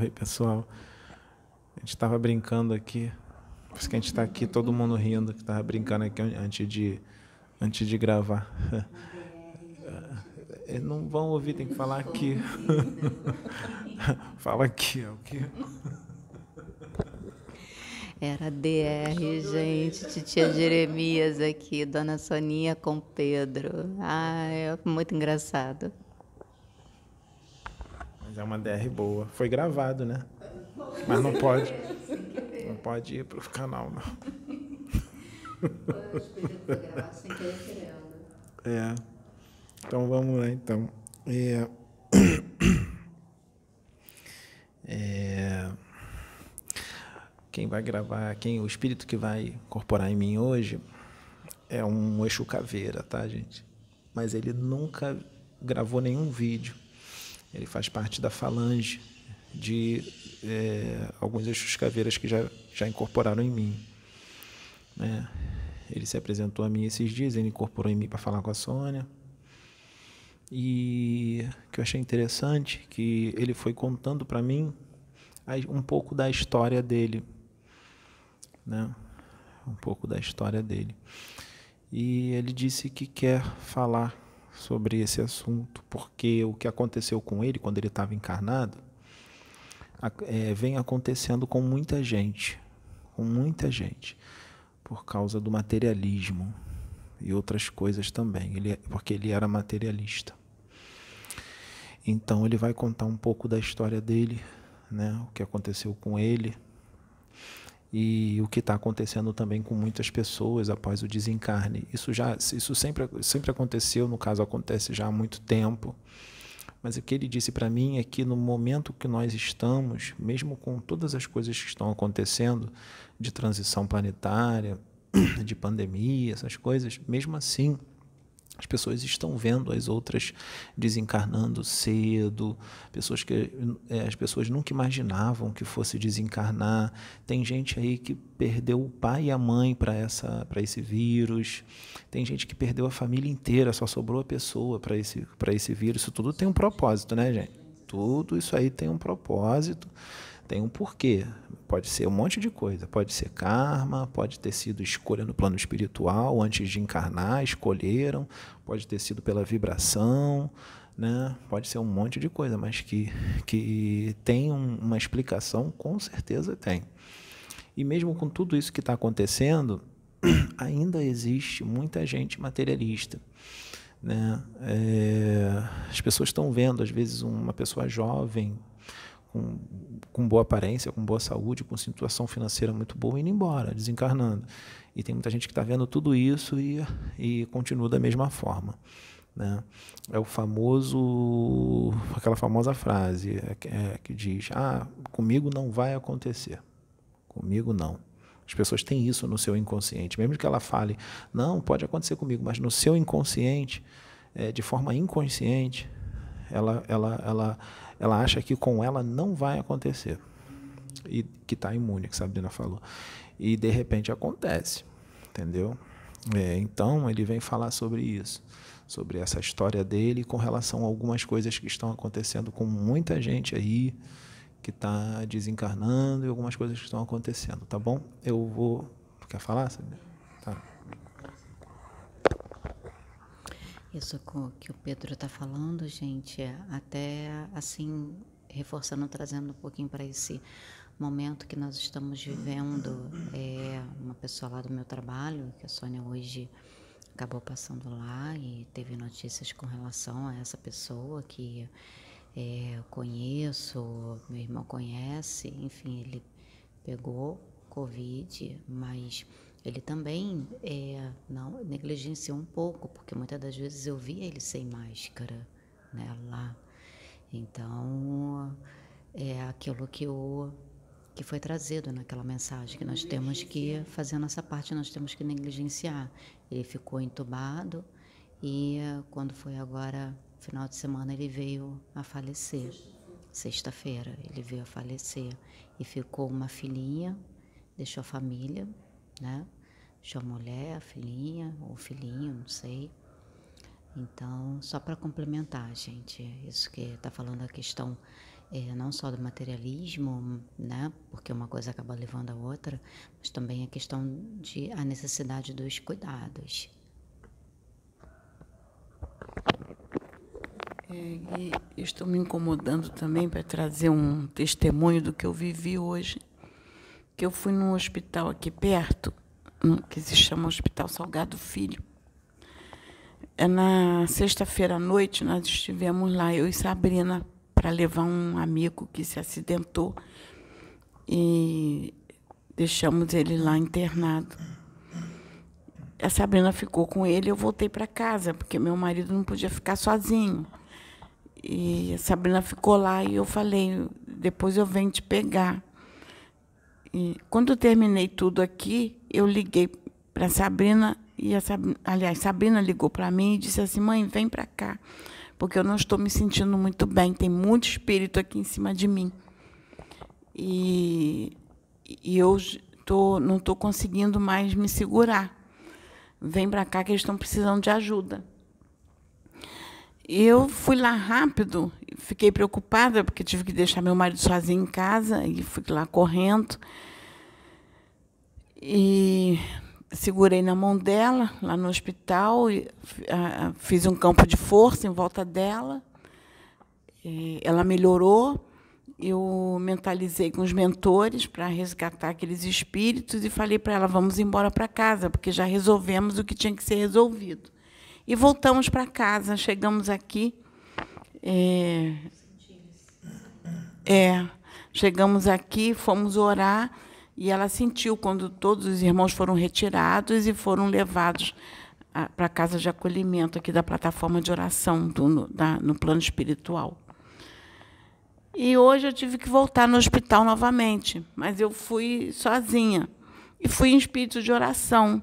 Oi, pessoal. A gente estava brincando aqui. Por isso que a gente está aqui, todo mundo rindo, que estava brincando aqui antes de, antes de gravar. Não vão ouvir, tem que falar aqui. Fala aqui, é o quê? Era DR, gente. Titia Jeremias aqui, Dona Soninha com Pedro. Ai, é muito engraçado. Mas é uma DR boa. Foi gravado, né? Mas não pode. Não pode ir pro canal, não. É. Então vamos lá então. É... É... Quem vai gravar, quem o espírito que vai incorporar em mim hoje é um Exu Caveira, tá, gente? Mas ele nunca gravou nenhum vídeo. Ele faz parte da falange de é, alguns Exus Caveiras que já, já incorporaram em mim. Né? Ele se apresentou a mim esses dias, ele incorporou em mim para falar com a Sônia. E que eu achei interessante que ele foi contando para mim um pouco da história dele, né? Um pouco da história dele. E ele disse que quer falar sobre esse assunto, porque o que aconteceu com ele quando ele estava encarnado é, vem acontecendo com muita gente, com muita gente, por causa do materialismo e outras coisas também, ele, porque ele era materialista. Então ele vai contar um pouco da história dele, né, o que aconteceu com ele e o que está acontecendo também com muitas pessoas após o desencarne. Isso já, isso sempre, sempre aconteceu, no caso acontece já há muito tempo. Mas o que ele disse para mim é que no momento que nós estamos, mesmo com todas as coisas que estão acontecendo de transição planetária, de pandemia, essas coisas, mesmo assim, as pessoas estão vendo as outras desencarnando cedo, pessoas que é, as pessoas nunca imaginavam que fosse desencarnar. Tem gente aí que perdeu o pai e a mãe para essa para esse vírus. Tem gente que perdeu a família inteira, só sobrou a pessoa para esse para esse vírus. Isso tudo tem um propósito, né, gente? Tudo isso aí tem um propósito tem um porquê. Pode ser um monte de coisa. Pode ser karma, pode ter sido escolha no plano espiritual, antes de encarnar, escolheram, pode ter sido pela vibração, né? pode ser um monte de coisa, mas que, que tem um, uma explicação, com certeza tem. E mesmo com tudo isso que está acontecendo, ainda existe muita gente materialista. Né? É, as pessoas estão vendo, às vezes, uma pessoa jovem, com, com boa aparência, com boa saúde, com situação financeira muito boa, indo embora, desencarnando. E tem muita gente que está vendo tudo isso e, e continua da mesma forma. Né? É o famoso, aquela famosa frase é, é, que diz: Ah, comigo não vai acontecer. Comigo não. As pessoas têm isso no seu inconsciente. Mesmo que ela fale, não, pode acontecer comigo, mas no seu inconsciente, é, de forma inconsciente, ela, ela, ela, ela acha que com ela não vai acontecer. E que está imune, que Sabrina falou. E de repente acontece, entendeu? É, então ele vem falar sobre isso, sobre essa história dele com relação a algumas coisas que estão acontecendo com muita gente aí que está desencarnando e algumas coisas que estão acontecendo, tá bom? Eu vou. Quer falar, Sabrina? Tá. Isso que o Pedro está falando, gente, é até assim, reforçando, trazendo um pouquinho para esse momento que nós estamos vivendo. É uma pessoa lá do meu trabalho, que a Sônia hoje acabou passando lá e teve notícias com relação a essa pessoa que é, eu conheço, meu irmão conhece, enfim, ele pegou Covid, mas ele também é, não negligenciou um pouco, porque muitas das vezes eu via ele sem máscara, né, lá. Então, é aquilo que o que foi trazido naquela mensagem que nós temos que fazer a nossa parte, nós temos que negligenciar. Ele ficou entubado e quando foi agora final de semana ele veio a falecer. Sexta-feira ele veio a falecer e ficou uma filhinha, deixou a família né? Deixou a mulher, a filhinha, ou filhinho, não sei. Então, só para complementar, gente, isso que está falando a questão é, não só do materialismo, né, porque uma coisa acaba levando a outra, mas também a questão de a necessidade dos cuidados. É, estou me incomodando também para trazer um testemunho do que eu vivi hoje. Que eu fui num hospital aqui perto, que se chama Hospital Salgado Filho. É na sexta-feira à noite nós estivemos lá, eu e Sabrina, para levar um amigo que se acidentou e deixamos ele lá internado. A Sabrina ficou com ele, eu voltei para casa, porque meu marido não podia ficar sozinho. E a Sabrina ficou lá e eu falei, depois eu venho te pegar. E quando eu terminei tudo aqui, eu liguei para Sabrina e a Sabrina, aliás, Sabrina ligou para mim e disse assim: "Mãe, vem para cá" porque eu não estou me sentindo muito bem. Tem muito espírito aqui em cima de mim. E, e eu tô, não estou conseguindo mais me segurar. Vem para cá que eles estão precisando de ajuda. Eu fui lá rápido, fiquei preocupada, porque tive que deixar meu marido sozinho em casa, e fui lá correndo. E segurei na mão dela, lá no hospital, e, fiz um campo de força em volta dela. ela melhorou. Eu mentalizei com os mentores para resgatar aqueles espíritos e falei para ela: vamos embora para casa, porque já resolvemos o que tinha que ser resolvido. E voltamos para casa. Chegamos aqui. É, é, chegamos aqui, fomos orar. E ela sentiu quando todos os irmãos foram retirados e foram levados para a casa de acolhimento aqui da plataforma de oração do, no, da, no plano espiritual. E hoje eu tive que voltar no hospital novamente, mas eu fui sozinha e fui em espírito de oração.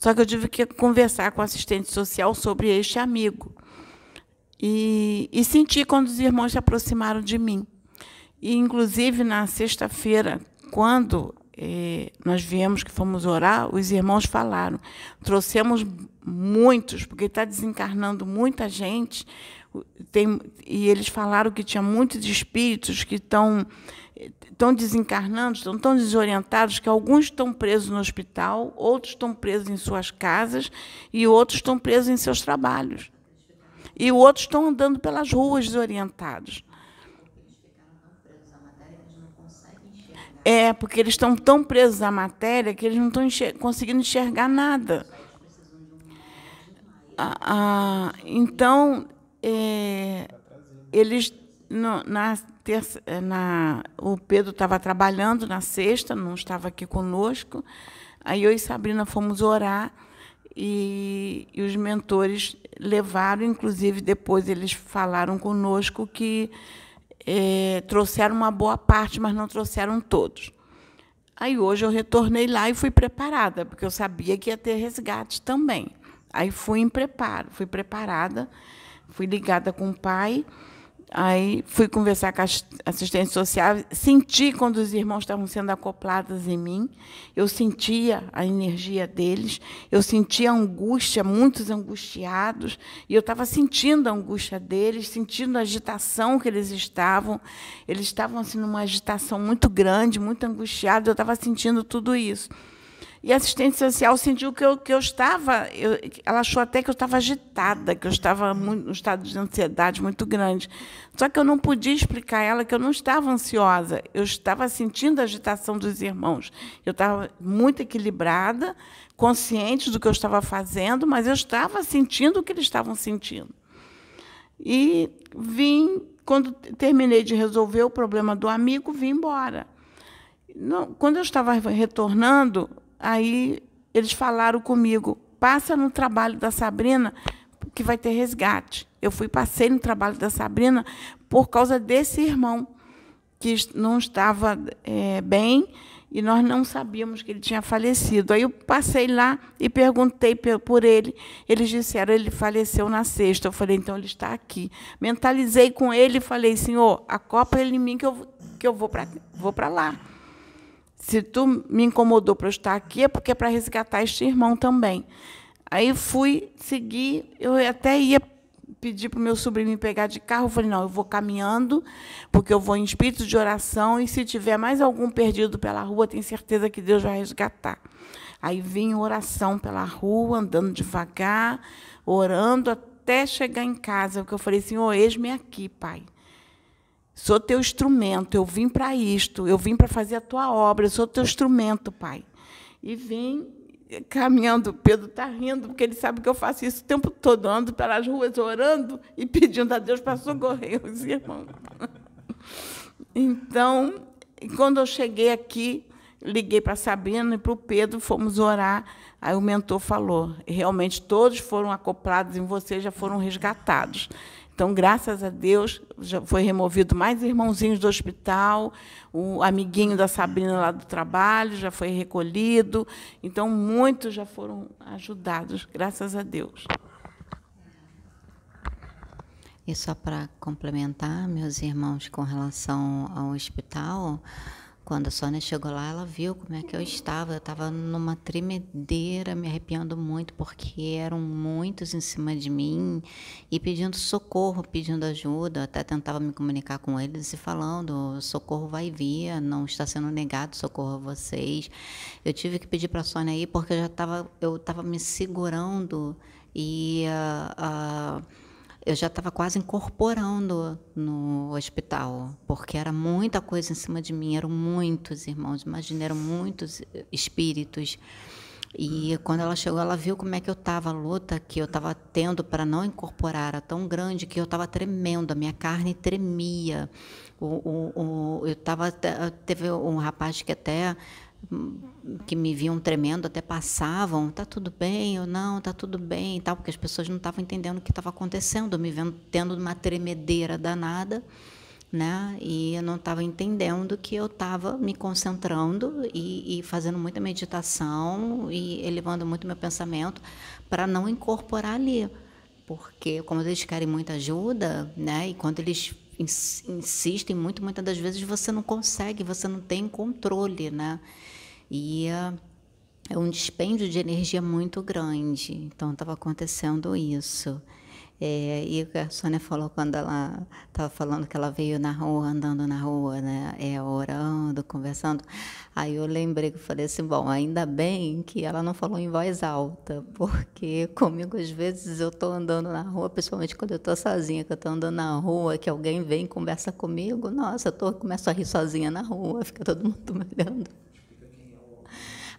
Só que eu tive que conversar com o assistente social sobre este amigo. E, e senti quando os irmãos se aproximaram de mim. E, inclusive, na sexta-feira, quando eh, nós viemos que fomos orar, os irmãos falaram. Trouxemos muitos, porque está desencarnando muita gente. Tem, e eles falaram que tinha muitos espíritos que estão estão desencarnando, estão tão desorientados que alguns estão presos no hospital, outros estão presos em suas casas e outros estão presos em seus trabalhos. E outros estão andando pelas ruas desorientados. É, porque eles estão tão presos à matéria que eles não estão enxer conseguindo enxergar nada. Ah, então, é, eles no, na terça, é, na, o Pedro estava trabalhando na sexta, não estava aqui conosco. Aí eu e Sabrina fomos orar e, e os mentores levaram, inclusive depois eles falaram conosco que é, trouxeram uma boa parte, mas não trouxeram todos. Aí hoje eu retornei lá e fui preparada, porque eu sabia que ia ter resgate também. Aí fui em preparo, fui preparada, fui ligada com o pai Aí fui conversar com a assistente social, senti quando os irmãos estavam sendo acoplados em mim, eu sentia a energia deles, eu sentia a angústia, muitos angustiados, e eu estava sentindo a angústia deles, sentindo a agitação que eles estavam. Eles estavam assim numa agitação muito grande, muito angustiados, eu estava sentindo tudo isso. E a assistente social sentiu que eu, que eu estava, eu, ela achou até que eu estava agitada, que eu estava num estado de ansiedade muito grande. Só que eu não podia explicar a ela que eu não estava ansiosa, eu estava sentindo a agitação dos irmãos. Eu estava muito equilibrada, consciente do que eu estava fazendo, mas eu estava sentindo o que eles estavam sentindo. E vim, quando terminei de resolver o problema do amigo, vim embora. Não, quando eu estava retornando, Aí eles falaram comigo: passa no trabalho da Sabrina, que vai ter resgate. Eu fui, passei no trabalho da Sabrina por causa desse irmão, que não estava é, bem e nós não sabíamos que ele tinha falecido. Aí eu passei lá e perguntei por ele. Eles disseram ele faleceu na sexta. Eu falei, então ele está aqui. Mentalizei com ele e falei, senhor, acopla ele em mim que eu, que eu vou para vou lá se tu me incomodou para eu estar aqui, é porque é para resgatar este irmão também. Aí fui seguir, eu até ia pedi para o meu sobrinho me pegar de carro. Eu falei, não, eu vou caminhando, porque eu vou em espírito de oração, e se tiver mais algum perdido pela rua, tenho certeza que Deus vai resgatar. Aí vim oração pela rua, andando devagar, orando até chegar em casa, porque eu falei, Senhor, eis-me aqui, Pai. Sou teu instrumento, eu vim para isto, eu vim para fazer a tua obra, eu sou teu instrumento, Pai. E vim caminhando, Pedro está rindo, porque ele sabe que eu faço isso o tempo todo, ando pelas ruas orando e pedindo a Deus para socorrer os irmãos. Então, quando eu cheguei aqui, liguei para a Sabrina e para o Pedro, fomos orar. Aí o mentor falou: realmente todos foram acoplados em você, já foram resgatados. Então, graças a Deus, já foi removido mais irmãozinhos do hospital, o amiguinho da Sabrina lá do trabalho já foi recolhido. Então, muitos já foram ajudados, graças a Deus. E só para complementar, meus irmãos, com relação ao hospital, quando a Sônia chegou lá, ela viu como é que eu estava. Eu estava numa tremedeira, me arrepiando muito, porque eram muitos em cima de mim e pedindo socorro, pedindo ajuda. Até tentava me comunicar com eles e falando: socorro vai vir, não está sendo negado socorro a vocês. Eu tive que pedir para a Sônia ir, porque eu já estava eu estava me segurando e. Uh, uh, eu já estava quase incorporando no hospital, porque era muita coisa em cima de mim, eram muitos irmãos, imagina, eram muitos espíritos. E quando ela chegou, ela viu como é que eu estava, a luta que eu estava tendo para não incorporar era tão grande que eu estava tremendo, a minha carne tremia. O, o, o, eu tava, teve um rapaz que até que me viam tremendo até passavam, tá tudo bem ou não, tá tudo bem e tal, porque as pessoas não estavam entendendo o que estava acontecendo, me vendo tendo uma tremedeira danada, né? E eu não estava entendendo que eu estava me concentrando e, e, fazendo muita meditação e elevando muito meu pensamento para não incorporar ali, porque como eles querem muita ajuda, né? E quando eles insistem muito, muitas das vezes você não consegue, você não tem controle, né? E é um dispêndio de energia muito grande. Então, estava acontecendo isso. É, e a Sônia falou quando ela estava falando que ela veio na rua, andando na rua, né, é, orando, conversando. Aí eu lembrei que falei assim, bom, ainda bem que ela não falou em voz alta, porque comigo às vezes eu estou andando na rua, principalmente quando eu estou sozinha, que eu estou andando na rua, que alguém vem conversa comigo, nossa, eu tô, começo a rir sozinha na rua, fica todo mundo me olhando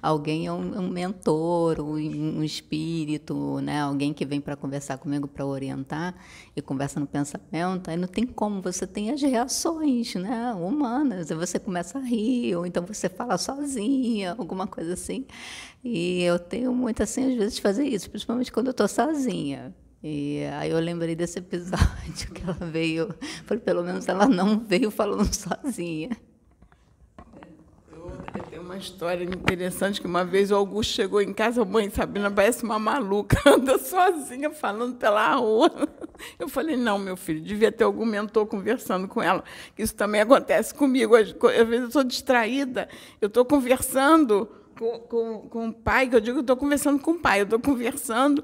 alguém é um, um mentor, um, um, espírito, né? alguém que vem para conversar comigo para orientar e conversa no pensamento, aí não tem como, você tem as reações né? humanas, você começa a rir, ou então você fala sozinha, alguma coisa assim. E eu tenho muito assim, às vezes, de fazer isso, principalmente quando eu estou sozinha. E aí eu lembrei desse episódio que ela veio, pelo menos ela não veio falando sozinha uma história interessante que uma vez o Augusto chegou em casa, mãe, Sabrina parece uma maluca, anda sozinha falando pela rua. Eu falei, não, meu filho, devia ter algum mentor conversando com ela. Isso também acontece comigo. Às vezes eu estou distraída, eu estou conversando com, com, com o pai, que eu digo que estou conversando com o pai, eu estou conversando.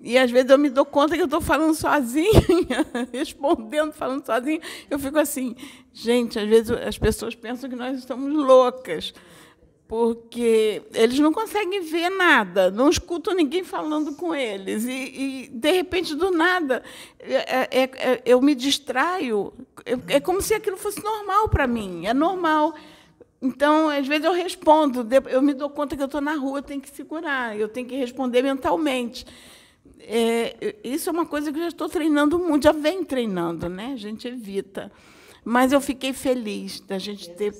E às vezes eu me dou conta que eu estou falando sozinha, respondendo, falando sozinha. Eu fico assim, gente, às vezes as pessoas pensam que nós estamos loucas porque eles não conseguem ver nada, não escutam ninguém falando com eles. E, e de repente, do nada, é, é, é, eu me distraio. É, é como se aquilo fosse normal para mim, é normal. Então, às vezes eu respondo, eu me dou conta que eu estou na rua, eu tenho que segurar, eu tenho que responder mentalmente. É, isso é uma coisa que eu já estou treinando muito, já vem treinando, né? A gente evita. Mas eu fiquei feliz da gente ter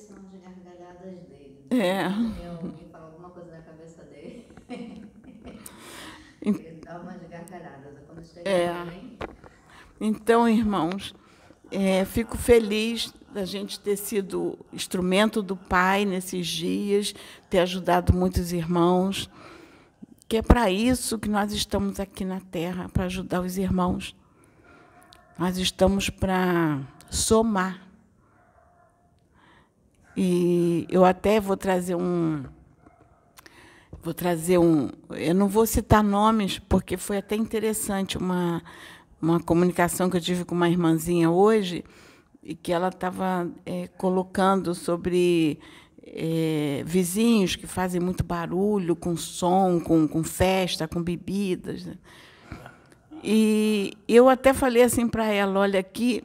é. Alguém fala alguma coisa na cabeça dele. Ele dá umas gargalhadas. Quando chega é. Também... Então, irmãos, é, fico feliz da gente ter sido instrumento do Pai nesses dias, ter ajudado muitos irmãos, que é para isso que nós estamos aqui na Terra, para ajudar os irmãos. Nós estamos para somar e eu até vou trazer um. Vou trazer um. Eu não vou citar nomes, porque foi até interessante. Uma, uma comunicação que eu tive com uma irmãzinha hoje, e que ela estava é, colocando sobre é, vizinhos que fazem muito barulho, com som, com, com festa, com bebidas. Né? E eu até falei assim para ela: olha, aqui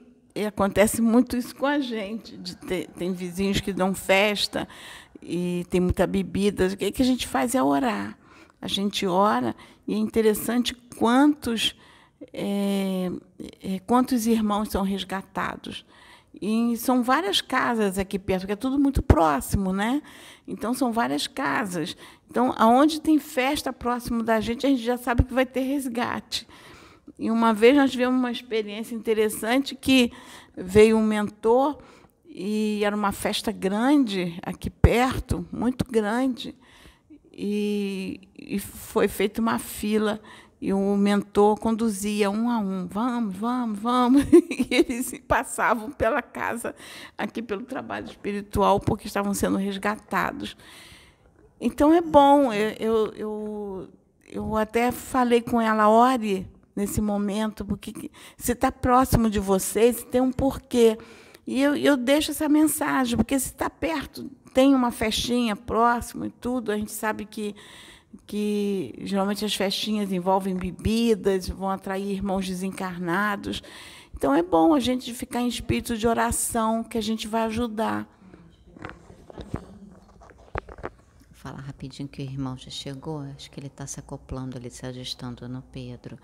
acontece muito isso com a gente. Ter, tem vizinhos que dão festa e tem muita bebida. O que, que a gente faz é orar. A gente ora e é interessante quantos, é, é, quantos irmãos são resgatados. E são várias casas aqui perto, porque é tudo muito próximo, né? Então são várias casas. Então, aonde tem festa próximo da gente, a gente já sabe que vai ter resgate. E uma vez nós tivemos uma experiência interessante que veio um mentor e era uma festa grande aqui perto, muito grande, e, e foi feita uma fila e o mentor conduzia um a um, vamos, vamos, vamos, e eles passavam pela casa aqui pelo trabalho espiritual porque estavam sendo resgatados. Então é bom, eu, eu, eu até falei com ela, ore nesse momento, porque se está próximo de vocês, tem um porquê. E eu, eu deixo essa mensagem, porque se está perto, tem uma festinha próximo e tudo, a gente sabe que que geralmente as festinhas envolvem bebidas, vão atrair irmãos desencarnados. Então é bom a gente ficar em espírito de oração, que a gente vai ajudar. Falar rapidinho que o irmão já chegou, acho que ele está se acoplando ali, se ajustando no Pedro.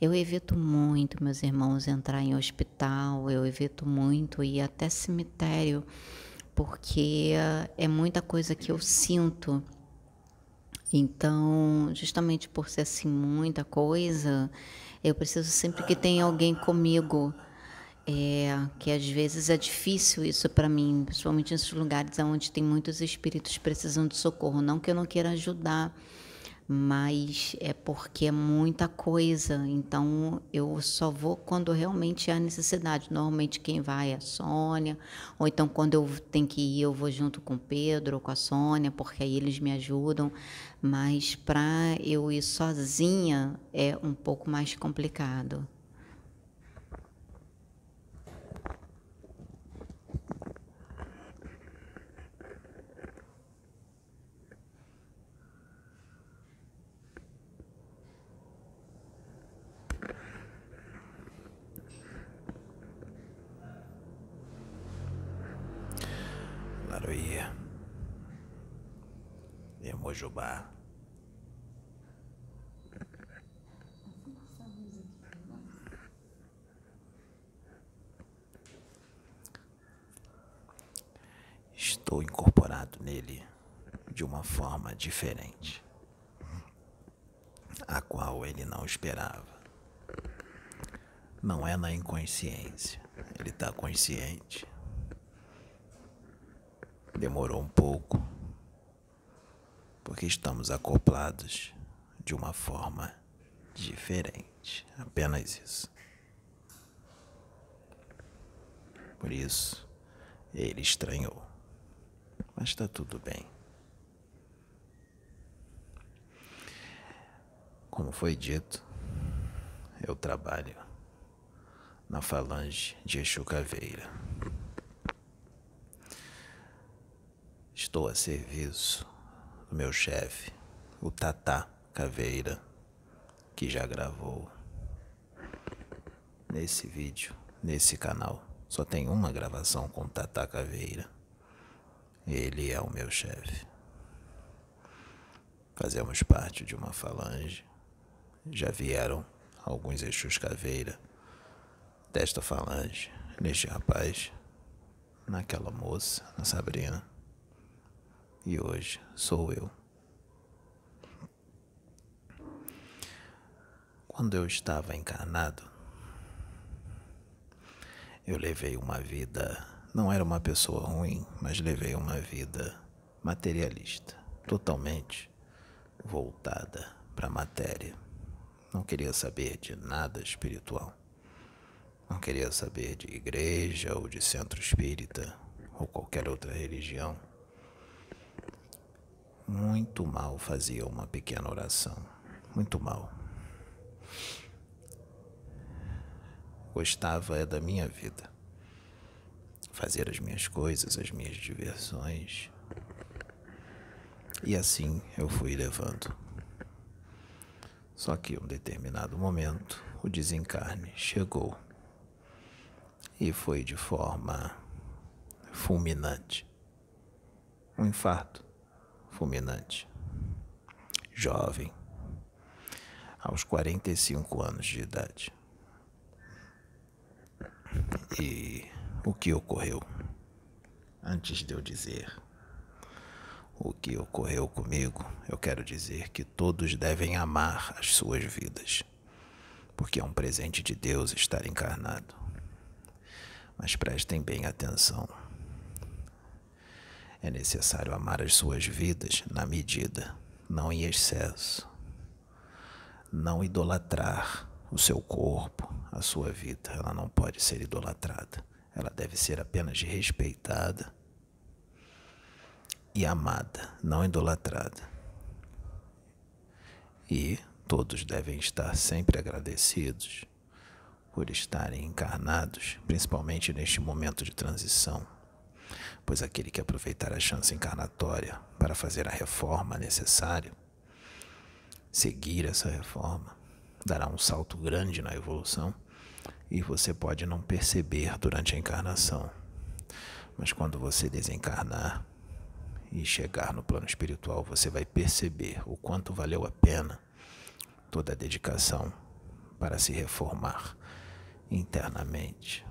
Eu evito muito, meus irmãos, entrar em hospital, eu evito muito ir até cemitério, porque é muita coisa que eu sinto então, justamente por ser assim muita coisa, eu preciso sempre que tenha alguém comigo. É, que às vezes é difícil isso para mim, principalmente nesses lugares onde tem muitos espíritos precisando de socorro. Não que eu não queira ajudar, mas é porque é muita coisa, então eu só vou quando realmente há necessidade. Normalmente quem vai é a Sônia, ou então quando eu tenho que ir, eu vou junto com o Pedro ou com a Sônia, porque aí eles me ajudam, mas para eu ir sozinha é um pouco mais complicado. Laroia. Estou incorporado nele de uma forma diferente, a qual ele não esperava. Não é na inconsciência, ele está consciente. Demorou um pouco, porque estamos acoplados de uma forma diferente. Apenas isso. Por isso, ele estranhou. Mas está tudo bem. Como foi dito, eu trabalho na falange de Exu Caveira. Estou a serviço do meu chefe, o Tata Caveira, que já gravou nesse vídeo, nesse canal. Só tem uma gravação com o Tata Caveira. Ele é o meu chefe. Fazemos parte de uma falange. Já vieram alguns Exus Caveira desta falange, neste rapaz, naquela moça, na Sabrina e hoje sou eu. Quando eu estava encarnado, eu levei uma vida, não era uma pessoa ruim, mas levei uma vida materialista, totalmente voltada para a matéria. Não queria saber de nada espiritual. Não queria saber de igreja ou de centro espírita ou qualquer outra religião muito mal fazia uma pequena oração. Muito mal. gostava da minha vida. Fazer as minhas coisas, as minhas diversões. E assim eu fui levando. Só que um determinado momento o desencarne chegou e foi de forma fulminante. Um infarto fulminante. Jovem, aos 45 anos de idade. E o que ocorreu? Antes de eu dizer o que ocorreu comigo, eu quero dizer que todos devem amar as suas vidas, porque é um presente de Deus estar encarnado. Mas prestem bem atenção. É necessário amar as suas vidas na medida, não em excesso. Não idolatrar o seu corpo, a sua vida. Ela não pode ser idolatrada. Ela deve ser apenas respeitada e amada, não idolatrada. E todos devem estar sempre agradecidos por estarem encarnados, principalmente neste momento de transição, pois aquele que aproveitar a chance encarnatória para fazer a reforma necessária, seguir essa reforma, dará um salto grande na evolução e você pode não perceber durante a encarnação. Mas quando você desencarnar e chegar no plano espiritual, você vai perceber o quanto valeu a pena toda a dedicação para se reformar internamente.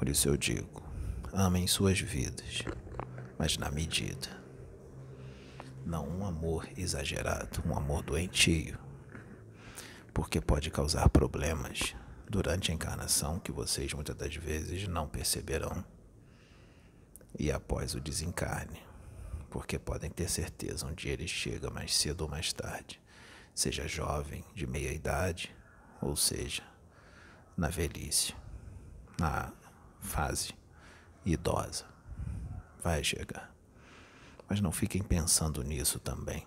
Por isso eu digo: amem suas vidas, mas na medida. Não um amor exagerado, um amor doentio, porque pode causar problemas durante a encarnação que vocês muitas das vezes não perceberão e após o desencarne, porque podem ter certeza um dia ele chega mais cedo ou mais tarde, seja jovem, de meia idade ou seja, na velhice, na fase idosa. Vai chegar. Mas não fiquem pensando nisso também,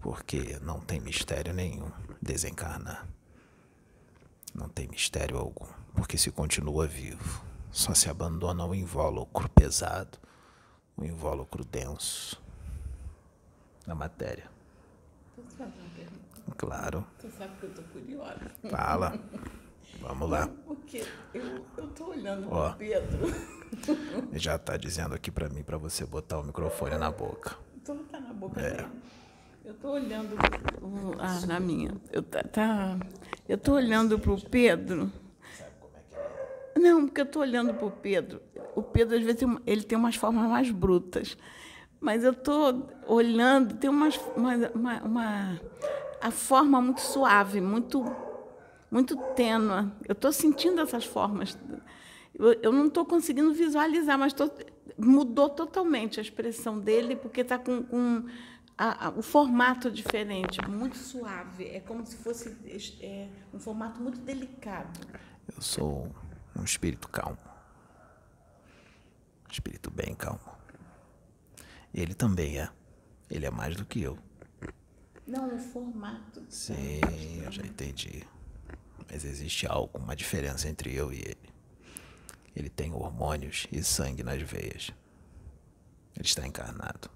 porque não tem mistério nenhum desencarnar. Não tem mistério algum, porque se continua vivo, só se abandona o invólucro pesado, o invólucro denso da matéria. Claro. Tu sabe que eu tô curiosa. Fala. Vamos lá. Porque eu, eu tô olhando Ó, pro Pedro. Já tá dizendo aqui para mim para você botar o microfone na boca. Então tá na boca é. dele. Eu tô olhando ah, na minha. Eu tá, tá eu tô olhando pro Pedro. Sabe como é que é? Não, porque eu tô olhando pro Pedro. O Pedro às vezes ele tem umas formas mais brutas. Mas eu tô olhando, tem umas, uma, uma, uma a forma muito suave, muito, muito tênua. Eu estou sentindo essas formas. Eu, eu não estou conseguindo visualizar, mas tô, mudou totalmente a expressão dele, porque está com, com a, a, o formato diferente, muito suave. É como se fosse é, um formato muito delicado. Eu sou um espírito calmo. Um espírito bem calmo. Ele também é. Ele é mais do que eu. Não, o formato. Sim, eu já entendi. Mas existe algo, uma diferença entre eu e ele. Ele tem hormônios e sangue nas veias. Ele está encarnado.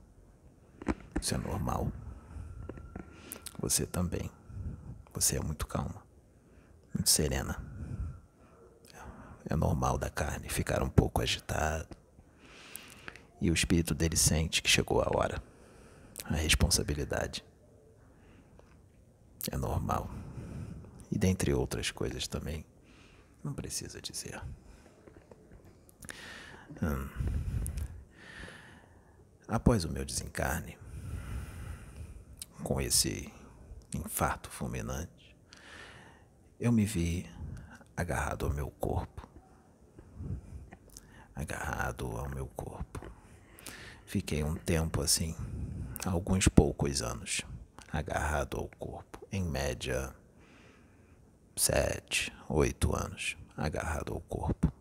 Isso é normal. Você também. Você é muito calma, muito serena. É normal da carne ficar um pouco agitado. E o espírito dele sente que chegou a hora, a responsabilidade. É normal. E dentre outras coisas também. Não precisa dizer. Hum. Após o meu desencarne, com esse infarto fulminante, eu me vi agarrado ao meu corpo. Agarrado ao meu corpo. Fiquei um tempo assim, alguns poucos anos, agarrado ao corpo em média, sete, oito anos, agarrado ao corpo,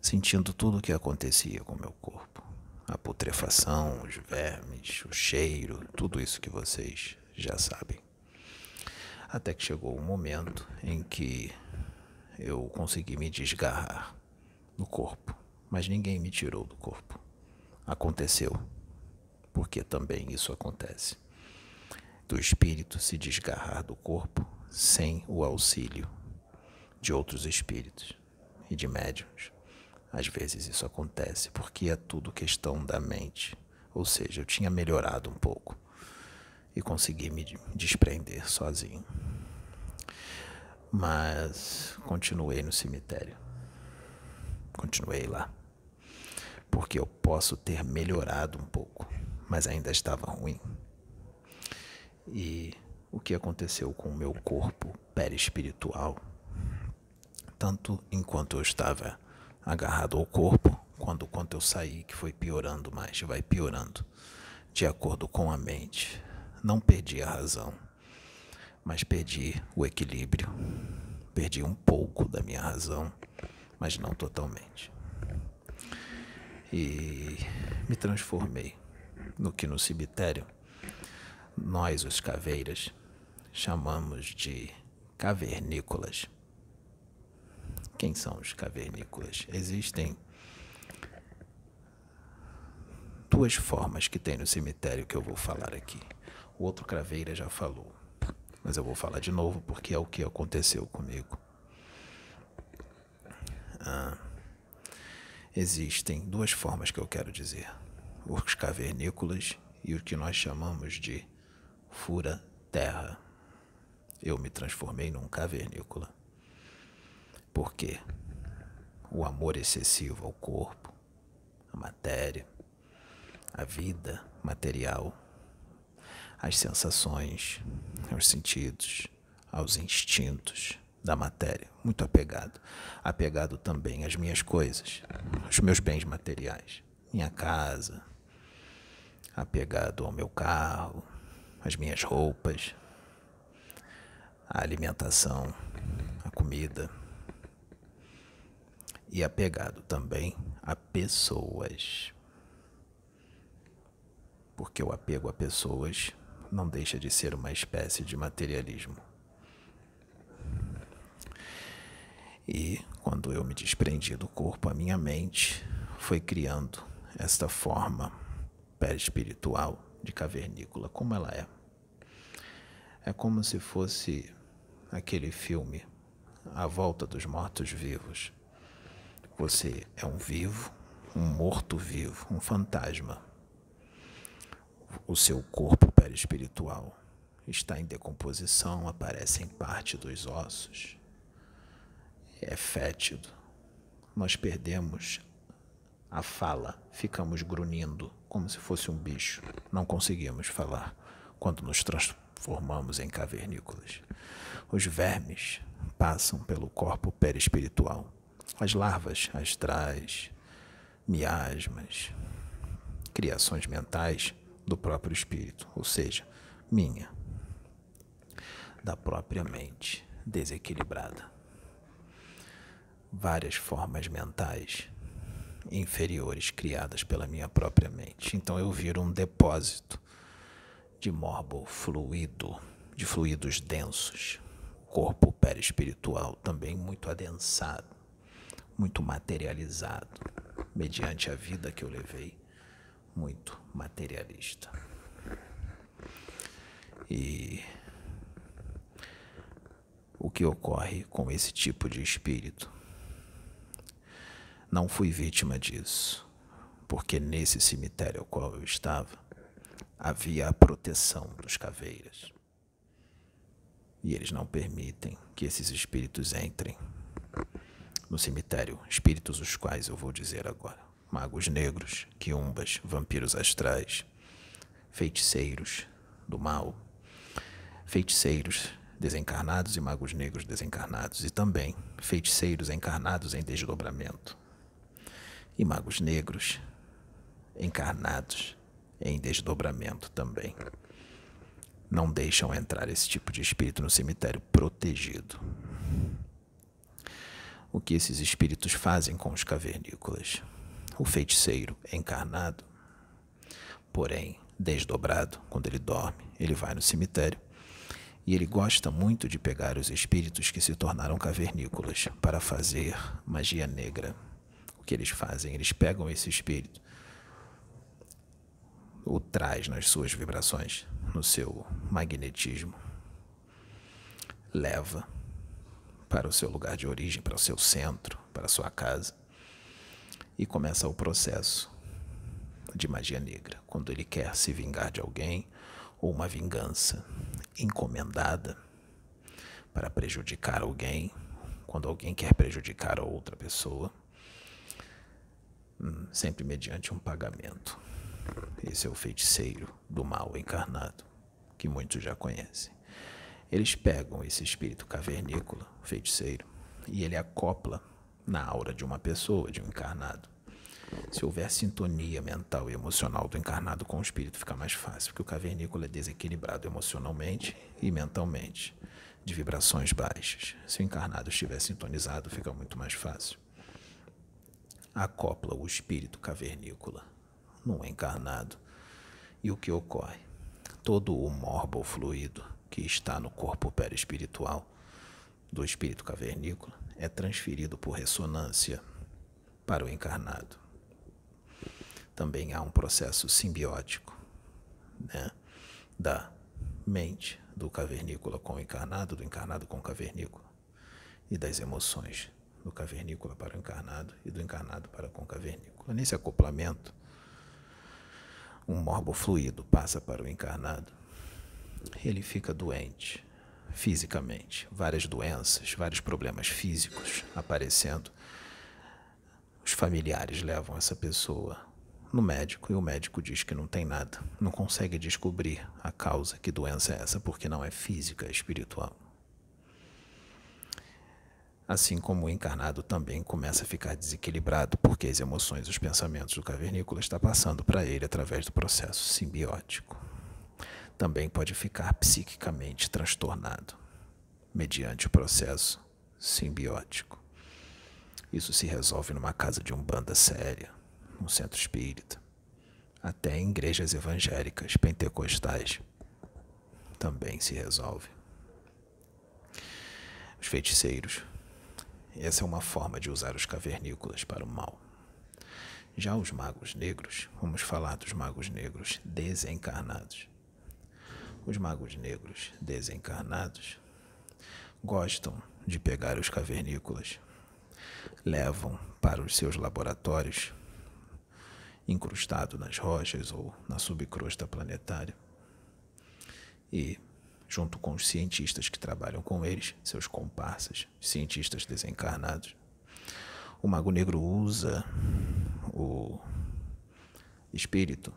sentindo tudo o que acontecia com meu corpo. A putrefação, os vermes, o cheiro, tudo isso que vocês já sabem. Até que chegou um momento em que eu consegui me desgarrar do corpo, mas ninguém me tirou do corpo. Aconteceu, porque também isso acontece. Do espírito se desgarrar do corpo sem o auxílio de outros espíritos e de médiums. Às vezes isso acontece porque é tudo questão da mente. Ou seja, eu tinha melhorado um pouco e consegui me desprender sozinho. Mas continuei no cemitério. Continuei lá. Porque eu posso ter melhorado um pouco, mas ainda estava ruim. E o que aconteceu com o meu corpo perispiritual, tanto enquanto eu estava agarrado ao corpo, quando quando eu saí, que foi piorando mais, vai piorando, de acordo com a mente. Não perdi a razão, mas perdi o equilíbrio. Perdi um pouco da minha razão, mas não totalmente. E me transformei no que no cemitério nós, os caveiras, chamamos de cavernícolas. Quem são os cavernícolas? Existem duas formas que tem no cemitério que eu vou falar aqui. O outro craveira já falou, mas eu vou falar de novo porque é o que aconteceu comigo. Ah, existem duas formas que eu quero dizer: os cavernícolas e o que nós chamamos de fura-terra eu me transformei num cavernícola. Por quê? O amor excessivo ao corpo, à matéria, à vida material, às sensações, aos sentidos, aos instintos da matéria, muito apegado. Apegado também às minhas coisas, aos meus bens materiais, minha casa, apegado ao meu carro, às minhas roupas, a alimentação, a comida e apegado também a pessoas. Porque o apego a pessoas não deixa de ser uma espécie de materialismo. E quando eu me desprendi do corpo, a minha mente foi criando esta forma perispiritual de cavernícola, como ela é. É como se fosse aquele filme A Volta dos Mortos-Vivos. Você é um vivo, um morto-vivo, um fantasma. O seu corpo perispiritual está em decomposição, aparecem parte dos ossos. É fétido. Nós perdemos a fala, ficamos grunhindo como se fosse um bicho. Não conseguimos falar quando nos transformamos em cavernícolas. Os vermes passam pelo corpo perispiritual. As larvas astrais, miasmas, criações mentais do próprio espírito, ou seja, minha, da própria mente desequilibrada. Várias formas mentais inferiores criadas pela minha própria mente. Então eu viro um depósito de morbo fluido, de fluidos densos, corpo perispiritual também muito adensado, muito materializado, mediante a vida que eu levei, muito materialista. E o que ocorre com esse tipo de espírito? Não fui vítima disso, porque nesse cemitério ao qual eu estava havia a proteção dos caveiras. E eles não permitem que esses espíritos entrem no cemitério. Espíritos os quais eu vou dizer agora: magos negros, quiumbas, vampiros astrais, feiticeiros do mal, feiticeiros desencarnados e magos negros desencarnados, e também feiticeiros encarnados em desdobramento, e magos negros encarnados em desdobramento também não deixam entrar esse tipo de espírito no cemitério protegido. O que esses espíritos fazem com os cavernícolas? O feiticeiro encarnado, porém desdobrado, quando ele dorme, ele vai no cemitério E ele gosta muito de pegar os espíritos que se tornaram cavernícolas para fazer magia negra. O que eles fazem? Eles pegam esse espírito, o traz nas suas vibrações, no seu magnetismo, leva para o seu lugar de origem, para o seu centro, para a sua casa, e começa o processo de magia negra, quando ele quer se vingar de alguém ou uma vingança encomendada para prejudicar alguém, quando alguém quer prejudicar outra pessoa, hum, sempre mediante um pagamento. Esse é o feiticeiro do mal encarnado, que muitos já conhecem. Eles pegam esse espírito cavernícola, feiticeiro, e ele acopla na aura de uma pessoa, de um encarnado. Se houver sintonia mental e emocional do encarnado com o espírito, fica mais fácil, porque o cavernícola é desequilibrado emocionalmente e mentalmente, de vibrações baixas. Se o encarnado estiver sintonizado, fica muito mais fácil. Acopla o espírito cavernícola no encarnado. E o que ocorre? Todo o morbo fluido que está no corpo perispiritual do espírito cavernícola é transferido por ressonância para o encarnado também há um processo simbiótico né, da mente do cavernícola com o encarnado, do encarnado com o cavernícola, e das emoções do cavernícola para o encarnado e do encarnado para com o cavernícola. Nesse acoplamento, um morbo fluido passa para o encarnado, ele fica doente fisicamente, várias doenças, vários problemas físicos aparecendo. Os familiares levam essa pessoa no médico e o médico diz que não tem nada, não consegue descobrir a causa, que doença é essa, porque não é física, é espiritual. Assim como o encarnado também começa a ficar desequilibrado, porque as emoções, os pensamentos do cavernícola estão passando para ele através do processo simbiótico. Também pode ficar psiquicamente transtornado, mediante o processo simbiótico. Isso se resolve numa casa de umbanda séria, no centro espírita, até em igrejas evangélicas pentecostais também se resolve. Os feiticeiros. Essa é uma forma de usar os cavernícolas para o mal. Já os magos negros, vamos falar dos magos negros desencarnados. Os magos negros desencarnados gostam de pegar os cavernícolas, levam para os seus laboratórios incrustado nas rochas ou na subcrosta planetária. E, junto com os cientistas que trabalham com eles, seus comparsas, cientistas desencarnados, o Mago Negro usa o espírito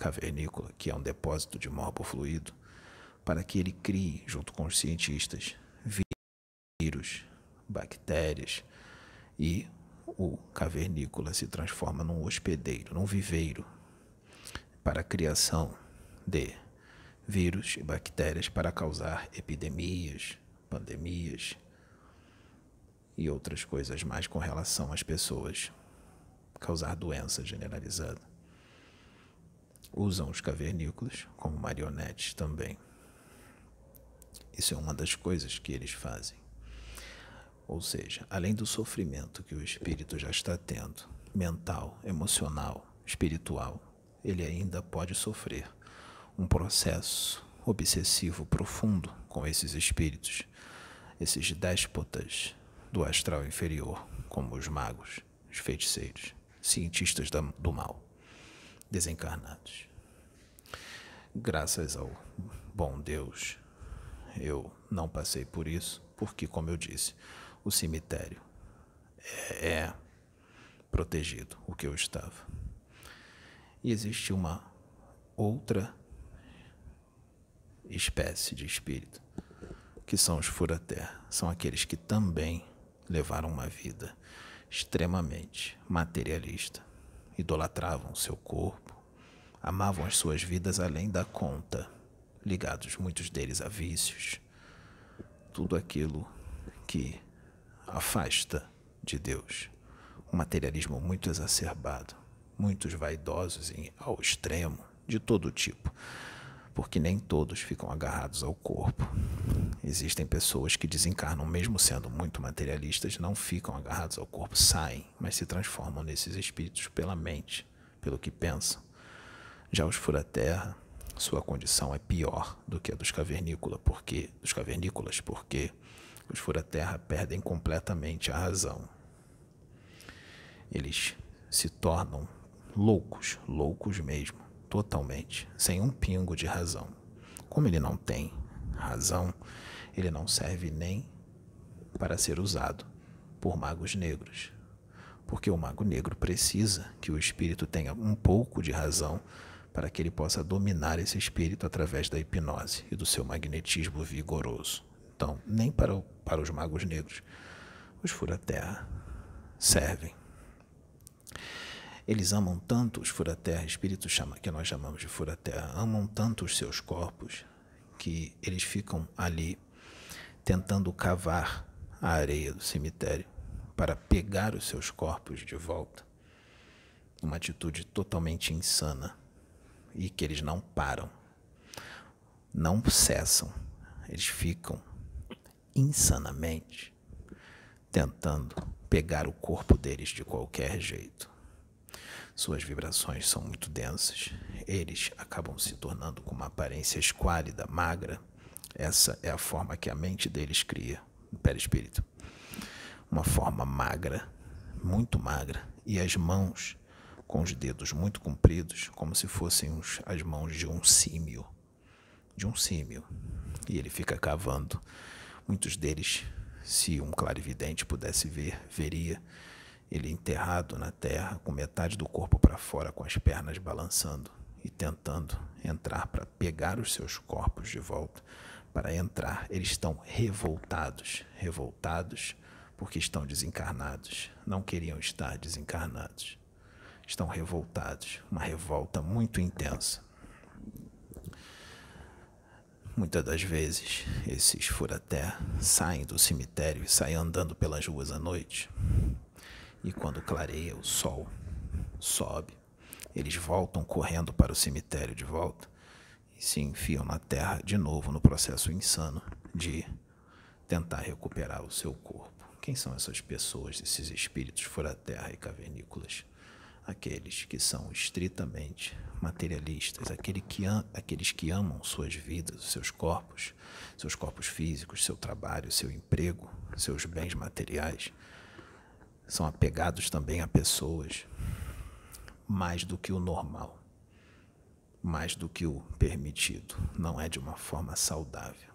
cavernícola, que é um depósito de morbo fluido, para que ele crie, junto com os cientistas, vírus, bactérias e o cavernícola se transforma num hospedeiro, num viveiro para a criação de vírus e bactérias para causar epidemias, pandemias e outras coisas mais com relação às pessoas, causar doença generalizada. Usam os cavernícolas como marionetes também. Isso é uma das coisas que eles fazem. Ou seja, além do sofrimento que o espírito já está tendo, mental, emocional, espiritual, ele ainda pode sofrer um processo obsessivo profundo com esses espíritos, esses déspotas do astral inferior, como os magos, os feiticeiros, cientistas do mal, desencarnados. Graças ao bom Deus, eu não passei por isso, porque, como eu disse, o cemitério é, é protegido, o que eu estava. E existe uma outra espécie de espírito, que são os fura-terra. São aqueles que também levaram uma vida extremamente materialista, idolatravam seu corpo, amavam as suas vidas além da conta, ligados muitos deles a vícios, tudo aquilo que afasta de Deus. Um materialismo muito exacerbado, muitos vaidosos ao extremo, de todo tipo. Porque nem todos ficam agarrados ao corpo. Existem pessoas que desencarnam, mesmo sendo muito materialistas, não ficam agarrados ao corpo, saem, mas se transformam nesses espíritos pela mente, pelo que pensam. Já os fura-terra, sua condição é pior do que a dos cavernícolas, porque dos cavernícolas, porque os fura-terra perdem completamente a razão. Eles se tornam loucos, loucos mesmo, totalmente, sem um pingo de razão. Como ele não tem razão, ele não serve nem para ser usado por magos negros. Porque o mago negro precisa que o espírito tenha um pouco de razão para que ele possa dominar esse espírito através da hipnose e do seu magnetismo vigoroso. Então, nem para, o, para os magos negros, os fura-terra servem. Eles amam tanto os fura-terra, espíritos que nós chamamos de fura-terra, amam tanto os seus corpos que eles ficam ali tentando cavar a areia do cemitério para pegar os seus corpos de volta. Uma atitude totalmente insana e que eles não param, não cessam, eles ficam insanamente tentando pegar o corpo deles de qualquer jeito. Suas vibrações são muito densas, eles acabam se tornando com uma aparência esquálida, magra. Essa é a forma que a mente deles cria, o perispírito. Uma forma magra, muito magra, e as mãos com os dedos muito compridos, como se fossem os, as mãos de um símio. De um símio. E ele fica cavando. Muitos deles, se um clarividente pudesse ver, veria ele enterrado na terra, com metade do corpo para fora, com as pernas balançando e tentando entrar para pegar os seus corpos de volta. Para entrar, eles estão revoltados, revoltados porque estão desencarnados. Não queriam estar desencarnados. Estão revoltados, uma revolta muito intensa. Muitas das vezes, esses fura-terra saem do cemitério e saem andando pelas ruas à noite, e quando clareia, o sol sobe. Eles voltam correndo para o cemitério de volta e se enfiam na terra de novo no processo insano de tentar recuperar o seu corpo. Quem são essas pessoas, esses espíritos fora-terra e cavernícolas? Aqueles que são estritamente materialistas, aquele que aqueles que amam suas vidas, seus corpos, seus corpos físicos, seu trabalho, seu emprego, seus bens materiais são apegados também a pessoas mais do que o normal, mais do que o permitido. Não é de uma forma saudável.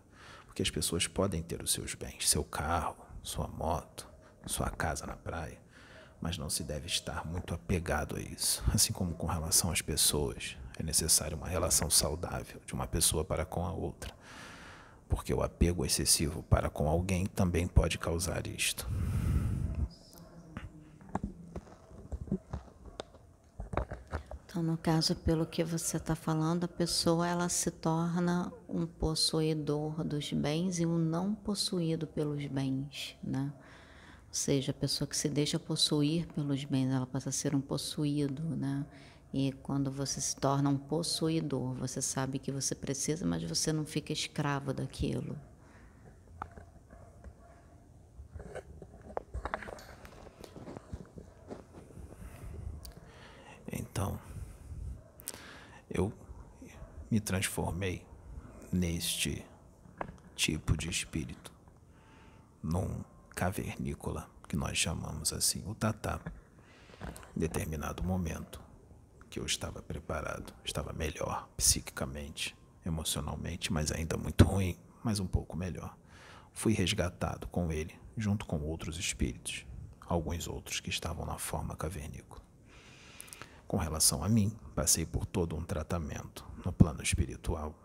Porque as pessoas podem ter os seus bens, seu carro, sua moto, sua casa na praia, mas não se deve estar muito apegado a isso. Assim como com relação às pessoas, é necessário uma relação saudável de uma pessoa para com a outra. Porque o apego excessivo para com alguém também pode causar isto. Então, no caso, pelo que você está falando, a pessoa ela se torna um possuidor dos bens e um não possuído pelos bens, né? Ou seja, a pessoa que se deixa possuir pelos bens, ela passa a ser um possuído, né? E quando você se torna um possuidor, você sabe que você precisa, mas você não fica escravo daquilo. Então, eu me transformei neste tipo de espírito, num cavernícola, que nós chamamos assim, o tatá. Em determinado momento que eu estava preparado, estava melhor psiquicamente, emocionalmente, mas ainda muito ruim, mas um pouco melhor. Fui resgatado com ele, junto com outros espíritos, alguns outros que estavam na forma cavernícola. Com relação a mim, passei por todo um tratamento no plano espiritual,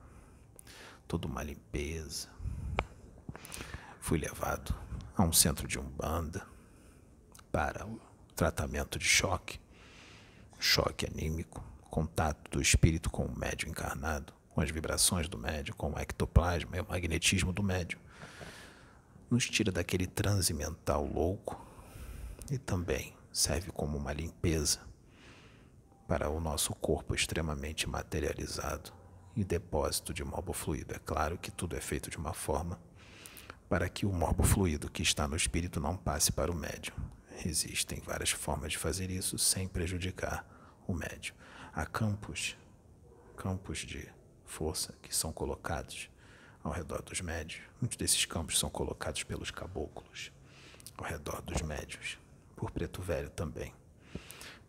toda uma limpeza. Fui levado a um centro de umbanda para o tratamento de choque, choque anímico, contato do espírito com o médio encarnado, com as vibrações do médio, com o ectoplasma e o magnetismo do médio. Nos tira daquele transe mental louco e também serve como uma limpeza para o nosso corpo extremamente materializado e depósito de morbofluido. É claro que tudo é feito de uma forma para que o morbofluido que está no espírito não passe para o médium. Existem várias formas de fazer isso sem prejudicar o médium. Há campos, campos de força que são colocados ao redor dos médios. Muitos desses campos são colocados pelos caboclos ao redor dos médios, por preto velho também,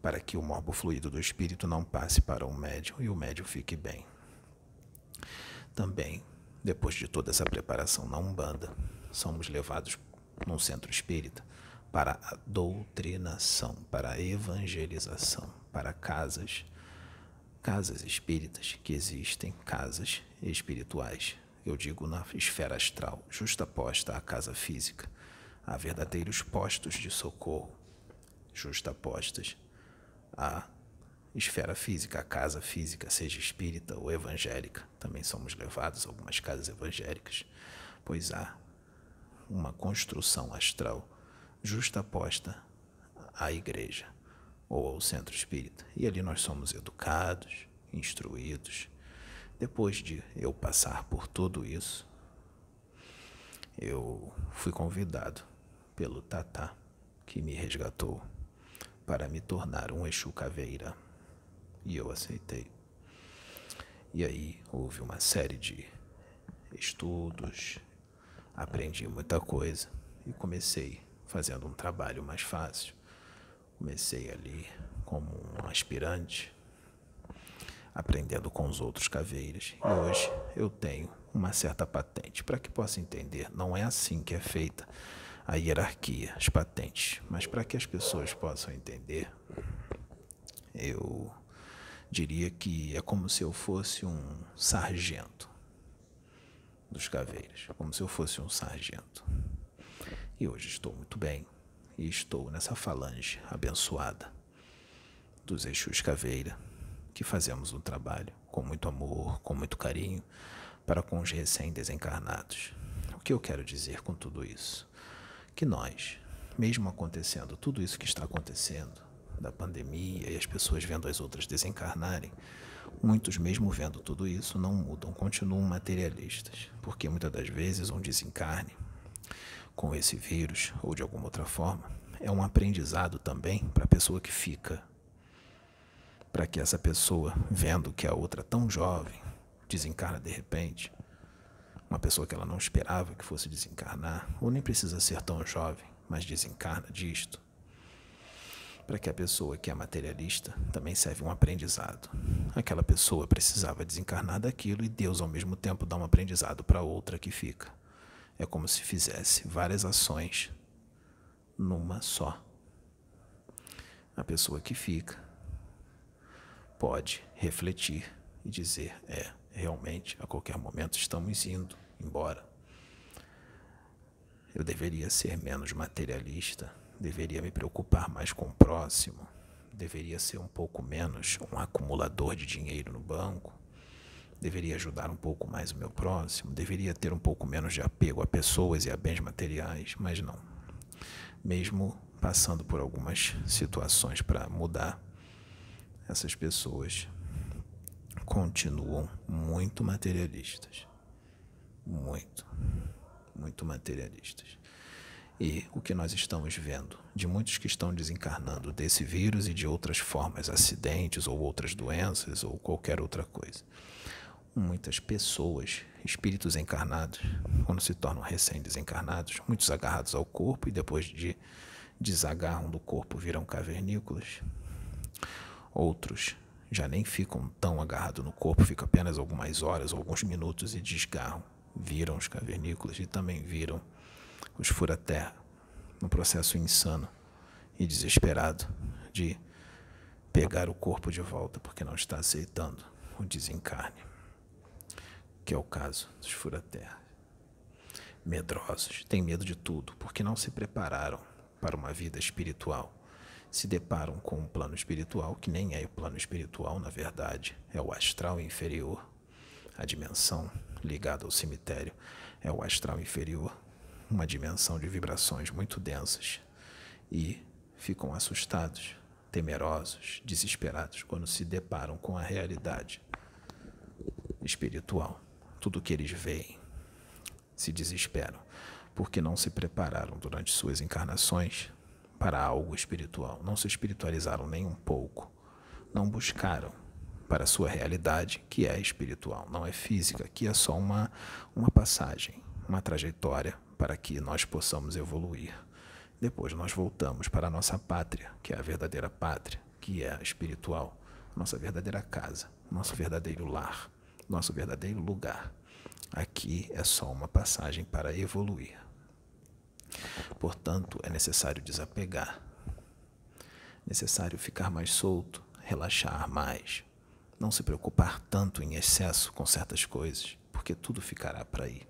para que o morbo fluido do espírito não passe para o médium e o médium fique bem. Também, depois de toda essa preparação na Umbanda, somos levados num centro espírita para a doutrinação, para a evangelização, para casas, casas espíritas que existem, casas espirituais. Eu digo na esfera astral, justaposta à casa física. Há verdadeiros postos de socorro, justapostas à esfera física, a casa física, seja espírita ou evangélica. Também somos levados a algumas casas evangélicas, pois há uma construção astral justaposta à igreja ou ao centro espírita. E ali nós somos educados, instruídos. Depois de eu passar por tudo isso, eu fui convidado pelo Tatá, que me resgatou, para me tornar um Exu Caveira e eu aceitei. E aí houve uma série de estudos, aprendi muita coisa e comecei fazendo um trabalho mais fácil. Comecei ali como um aspirante, aprendendo com os outros caveiras. E hoje eu tenho uma certa patente. Para que possa entender, não é assim que é feita a hierarquia, as patentes. Mas para que as pessoas possam entender, eu diria que é como se eu fosse um sargento dos caveiras, como se eu fosse um sargento. E hoje estou muito bem e estou nessa falange abençoada dos Exus Caveira, que fazemos um trabalho com muito amor, com muito carinho para com os recém-desencarnados. O que eu quero dizer com tudo isso? Que nós, mesmo acontecendo tudo isso que está acontecendo, da pandemia e as pessoas vendo as outras desencarnarem, muitos, mesmo vendo tudo isso, não mudam, continuam materialistas, porque muitas das vezes um desencarne com esse vírus ou de alguma outra forma é um aprendizado também para a pessoa que fica. Para que essa pessoa, vendo que a outra tão jovem desencarna de repente, uma pessoa que ela não esperava que fosse desencarnar, ou nem precisa ser tão jovem, mas desencarna disto, para que a pessoa que é materialista também serve um aprendizado. Aquela pessoa precisava desencarnar daquilo e Deus ao mesmo tempo dá um aprendizado para outra que fica. É como se fizesse várias ações numa só. A pessoa que fica pode refletir e dizer: é, realmente, a qualquer momento estamos indo embora. Eu deveria ser menos materialista deveria me preocupar mais com o próximo, deveria ser um pouco menos um acumulador de dinheiro no banco, deveria ajudar um pouco mais o meu próximo, deveria ter um pouco menos de apego a pessoas e a bens materiais, mas não. Mesmo passando por algumas situações para mudar, essas pessoas continuam muito materialistas. Muito, muito materialistas. E o que nós estamos vendo de muitos que estão desencarnando desse vírus e de outras formas, acidentes ou outras doenças ou qualquer outra coisa. Muitas pessoas, espíritos encarnados, quando se tornam recém-desencarnados, muitos agarrados ao corpo e depois de desagarram do corpo viram cavernícolas. Outros já nem ficam tão agarrados no corpo, ficam apenas algumas horas alguns minutos e desgarram. Viram os cavernícolas e também viram os fura-terra, no processo insano e desesperado de pegar o corpo de volta porque não está aceitando o desencarne, que é o caso dos fura-terra. Medrosos, têm medo de tudo porque não se prepararam para uma vida espiritual. Se deparam com um plano espiritual que nem é o plano espiritual, na verdade, é o astral inferior. A dimensão ligada ao cemitério. É o astral inferior, uma dimensão de vibrações muito densas. E ficam assustados, temerosos, desesperados quando se deparam com a realidade espiritual. Tudo que eles veem se desesperam, porque não se prepararam durante suas encarnações para algo espiritual, não se espiritualizaram nem um pouco, não buscaram para a sua realidade, que é espiritual, não é física, que é só uma, uma passagem, uma trajetória para que nós possamos evoluir. Depois nós voltamos para a nossa pátria, que é a verdadeira pátria, que é a espiritual, nossa verdadeira casa, nosso verdadeiro lar, nosso verdadeiro lugar. Aqui é só uma passagem para evoluir. Portanto, é necessário desapegar, necessário ficar mais solto, relaxar mais, não se preocupar tanto em excesso com certas coisas, porque tudo ficará para aí.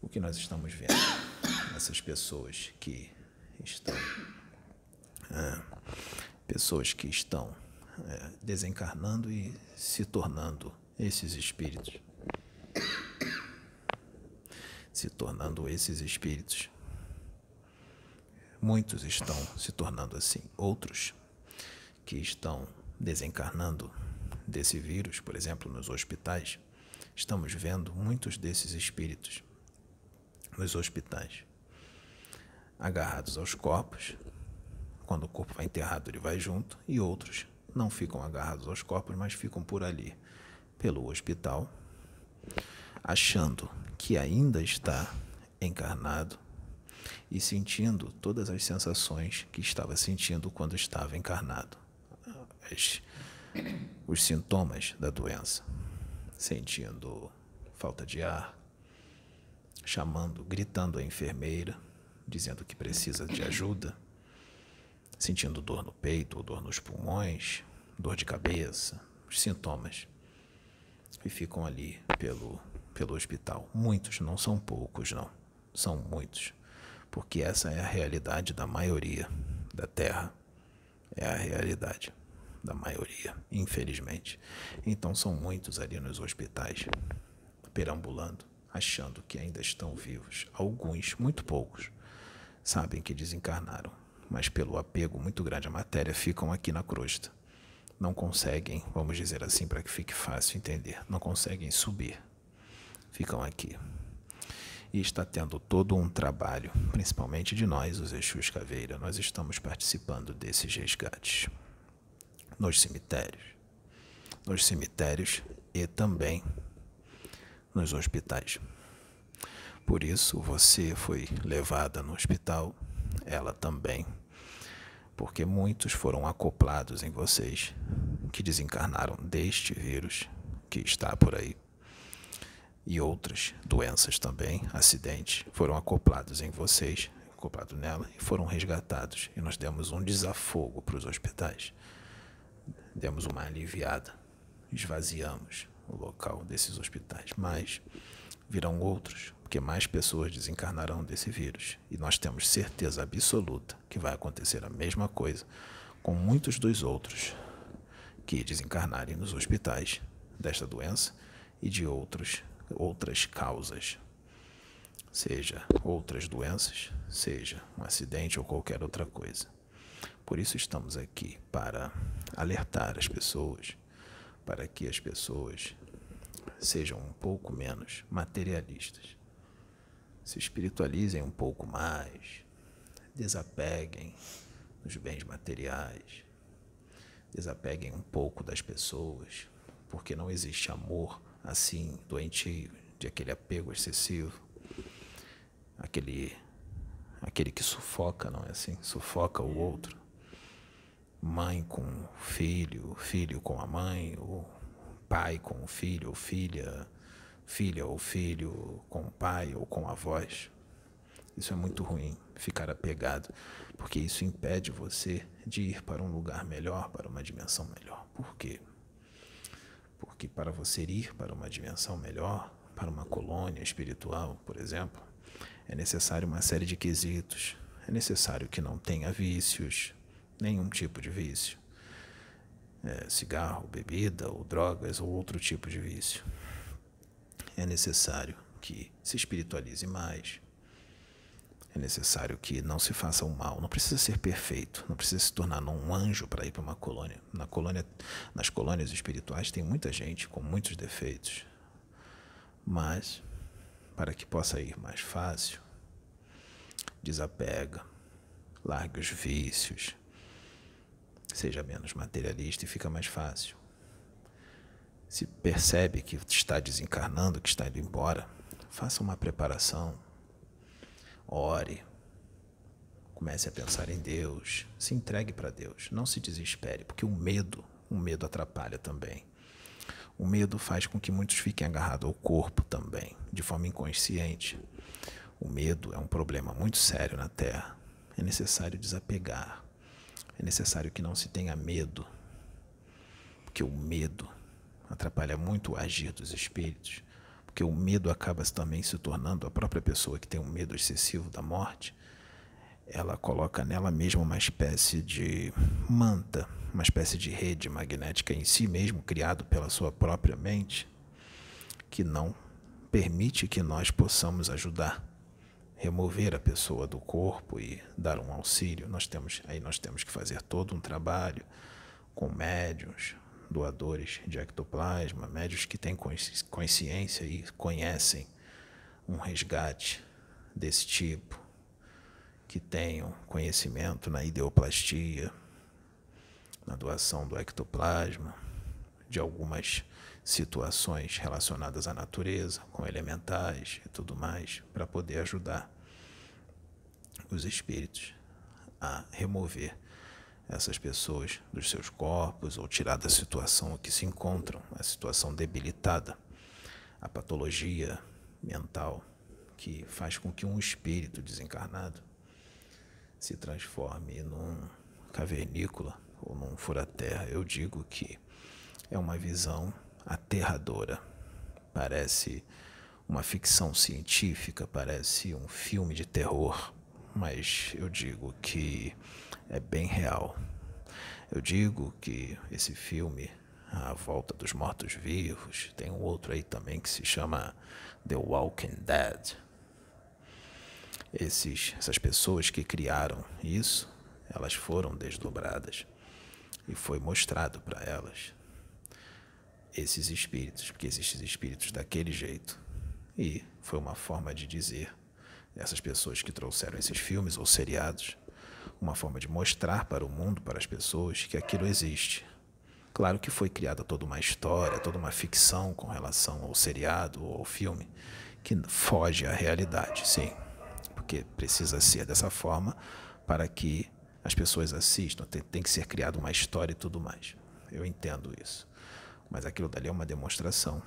O que nós estamos vendo, essas pessoas que estão, é, pessoas que estão é, desencarnando e se tornando esses espíritos se tornando esses espíritos. Muitos estão se tornando assim, outros que estão desencarnando desse vírus, por exemplo, nos hospitais, estamos vendo muitos desses espíritos nos hospitais, agarrados aos corpos. Quando o corpo vai enterrado, ele vai junto, e outros não ficam agarrados aos corpos, mas ficam por ali, pelo hospital, achando que ainda está encarnado e sentindo todas as sensações que estava sentindo quando estava encarnado. As, os sintomas da doença, sentindo falta de ar, chamando, gritando a enfermeira, dizendo que precisa de ajuda, sentindo dor no peito ou dor nos pulmões, dor de cabeça, os sintomas. E ficam ali pelo pelo hospital. Muitos, não são poucos, não. São muitos. Porque essa é a realidade da maioria da Terra. É a realidade da maioria, infelizmente. Então são muitos ali nos hospitais, perambulando, achando que ainda estão vivos. Alguns, muito poucos, sabem que desencarnaram, mas pelo apego muito grande à matéria ficam aqui na crosta. Não conseguem, vamos dizer assim para que fique fácil entender, não conseguem subir ficam aqui. E está tendo todo um trabalho, principalmente de nós, os Exus Caveira. Nós estamos participando desses resgates nos cemitérios. Nos cemitérios e também nos hospitais. Por isso você foi levada no hospital, ela também, porque muitos foram acoplados em vocês que desencarnaram deste vírus que está por aí e outras doenças também, acidentes, foram acoplados em vocês, acoplados nela, e foram resgatados. E nós demos um desafogo para os hospitais. Demos uma aliviada, esvaziamos o local desses hospitais. Mas virão outros, porque mais pessoas desencarnarão desse vírus. E nós temos certeza absoluta que vai acontecer a mesma coisa com muitos dos outros que desencarnarem nos hospitais desta doença e de outros outras causas, seja outras doenças, seja um acidente ou qualquer outra coisa. Por isso estamos aqui para alertar as pessoas, para que as pessoas sejam um pouco menos materialistas, se espiritualizem um pouco mais, desapeguem dos bens materiais, desapeguem um pouco das pessoas, porque não existe amor assim, doentio, de aquele apego excessivo, aquele, aquele que sufoca, não é assim? Sufoca o outro. Mãe com filho, filho com a mãe, o pai com filho ou filha, filha ou filho com o pai ou com a voz. Isso é muito ruim, ficar apegado, porque isso impede você de ir para um lugar melhor, para uma dimensão melhor. Por quê? Porque para você ir para uma dimensão melhor, para uma colônia espiritual, por exemplo, é necessário uma série de quesitos. É necessário que não tenha vícios, nenhum tipo de vício. É, cigarro, bebida ou drogas ou outro tipo de vício. É necessário que se espiritualize mais, É necessário que não se faça o mal. Não precisa ser perfeito. Não precisa se tornar um anjo para ir para uma colônia. Na colônia. Nas colônias espirituais tem muita gente com muitos defeitos. Mas, para que possa ir mais fácil, desapega, largue os vícios, seja menos materialista e fica mais fácil. Se percebe que está desencarnando, que está indo embora, faça uma preparação, ore, comece a pensar em Deus, se entregue para Deus, não se desespere, porque o medo, o medo atrapalha também. O medo faz com que muitos fiquem agarrados ao corpo também, de forma inconsciente. O medo é um problema muito sério na Terra. É necessário desapegar. É necessário que não se tenha medo, porque o medo atrapalha muito o agir dos espíritos, porque o medo acaba também se tornando a própria pessoa que tem um medo excessivo da morte. Ela coloca nela mesma uma espécie de manta, uma espécie de rede magnética em si mesmo, criado pela sua própria mente, que não permite que nós possamos ajudar remover a pessoa do corpo e dar um auxílio. Nós temos aí nós temos que fazer todo um trabalho com médios, doadores de ectoplasma, médios que têm consciência e conhecem um resgate desse tipo, que tenham conhecimento na ideoplastia, na doação do ectoplasma, de algumas situações relacionadas à natureza, com elementais e tudo mais, para poder ajudar os espíritos a remover essas pessoas dos seus corpos ou tirar da situação que se encontram, a situação debilitada, a patologia mental que faz com que um espírito desencarnado se transforme num cavernícola ou num fura-terra. Eu digo que é uma visão aterradora. Parece uma ficção científica, parece um filme de terror, mas eu digo que é bem real. Eu digo que esse filme, A Volta dos Mortos-Vivos, tem um outro aí também que se chama The Walking Dead. Esses, essas pessoas que criaram isso, elas foram desdobradas e foi mostrado para elas esses espíritos, porque existem espíritos daquele jeito. E foi uma forma de dizer essas pessoas que trouxeram esses filmes ou seriados, uma forma de mostrar para o mundo, para as pessoas, que aquilo existe. Claro que foi criada toda uma história, toda uma ficção com relação ao seriado ou ao filme, que foge à realidade, sim. Porque precisa ser dessa forma para que as pessoas assistam, tem, tem que ser criada uma história e tudo mais. Eu entendo isso. Mas aquilo dali é uma demonstração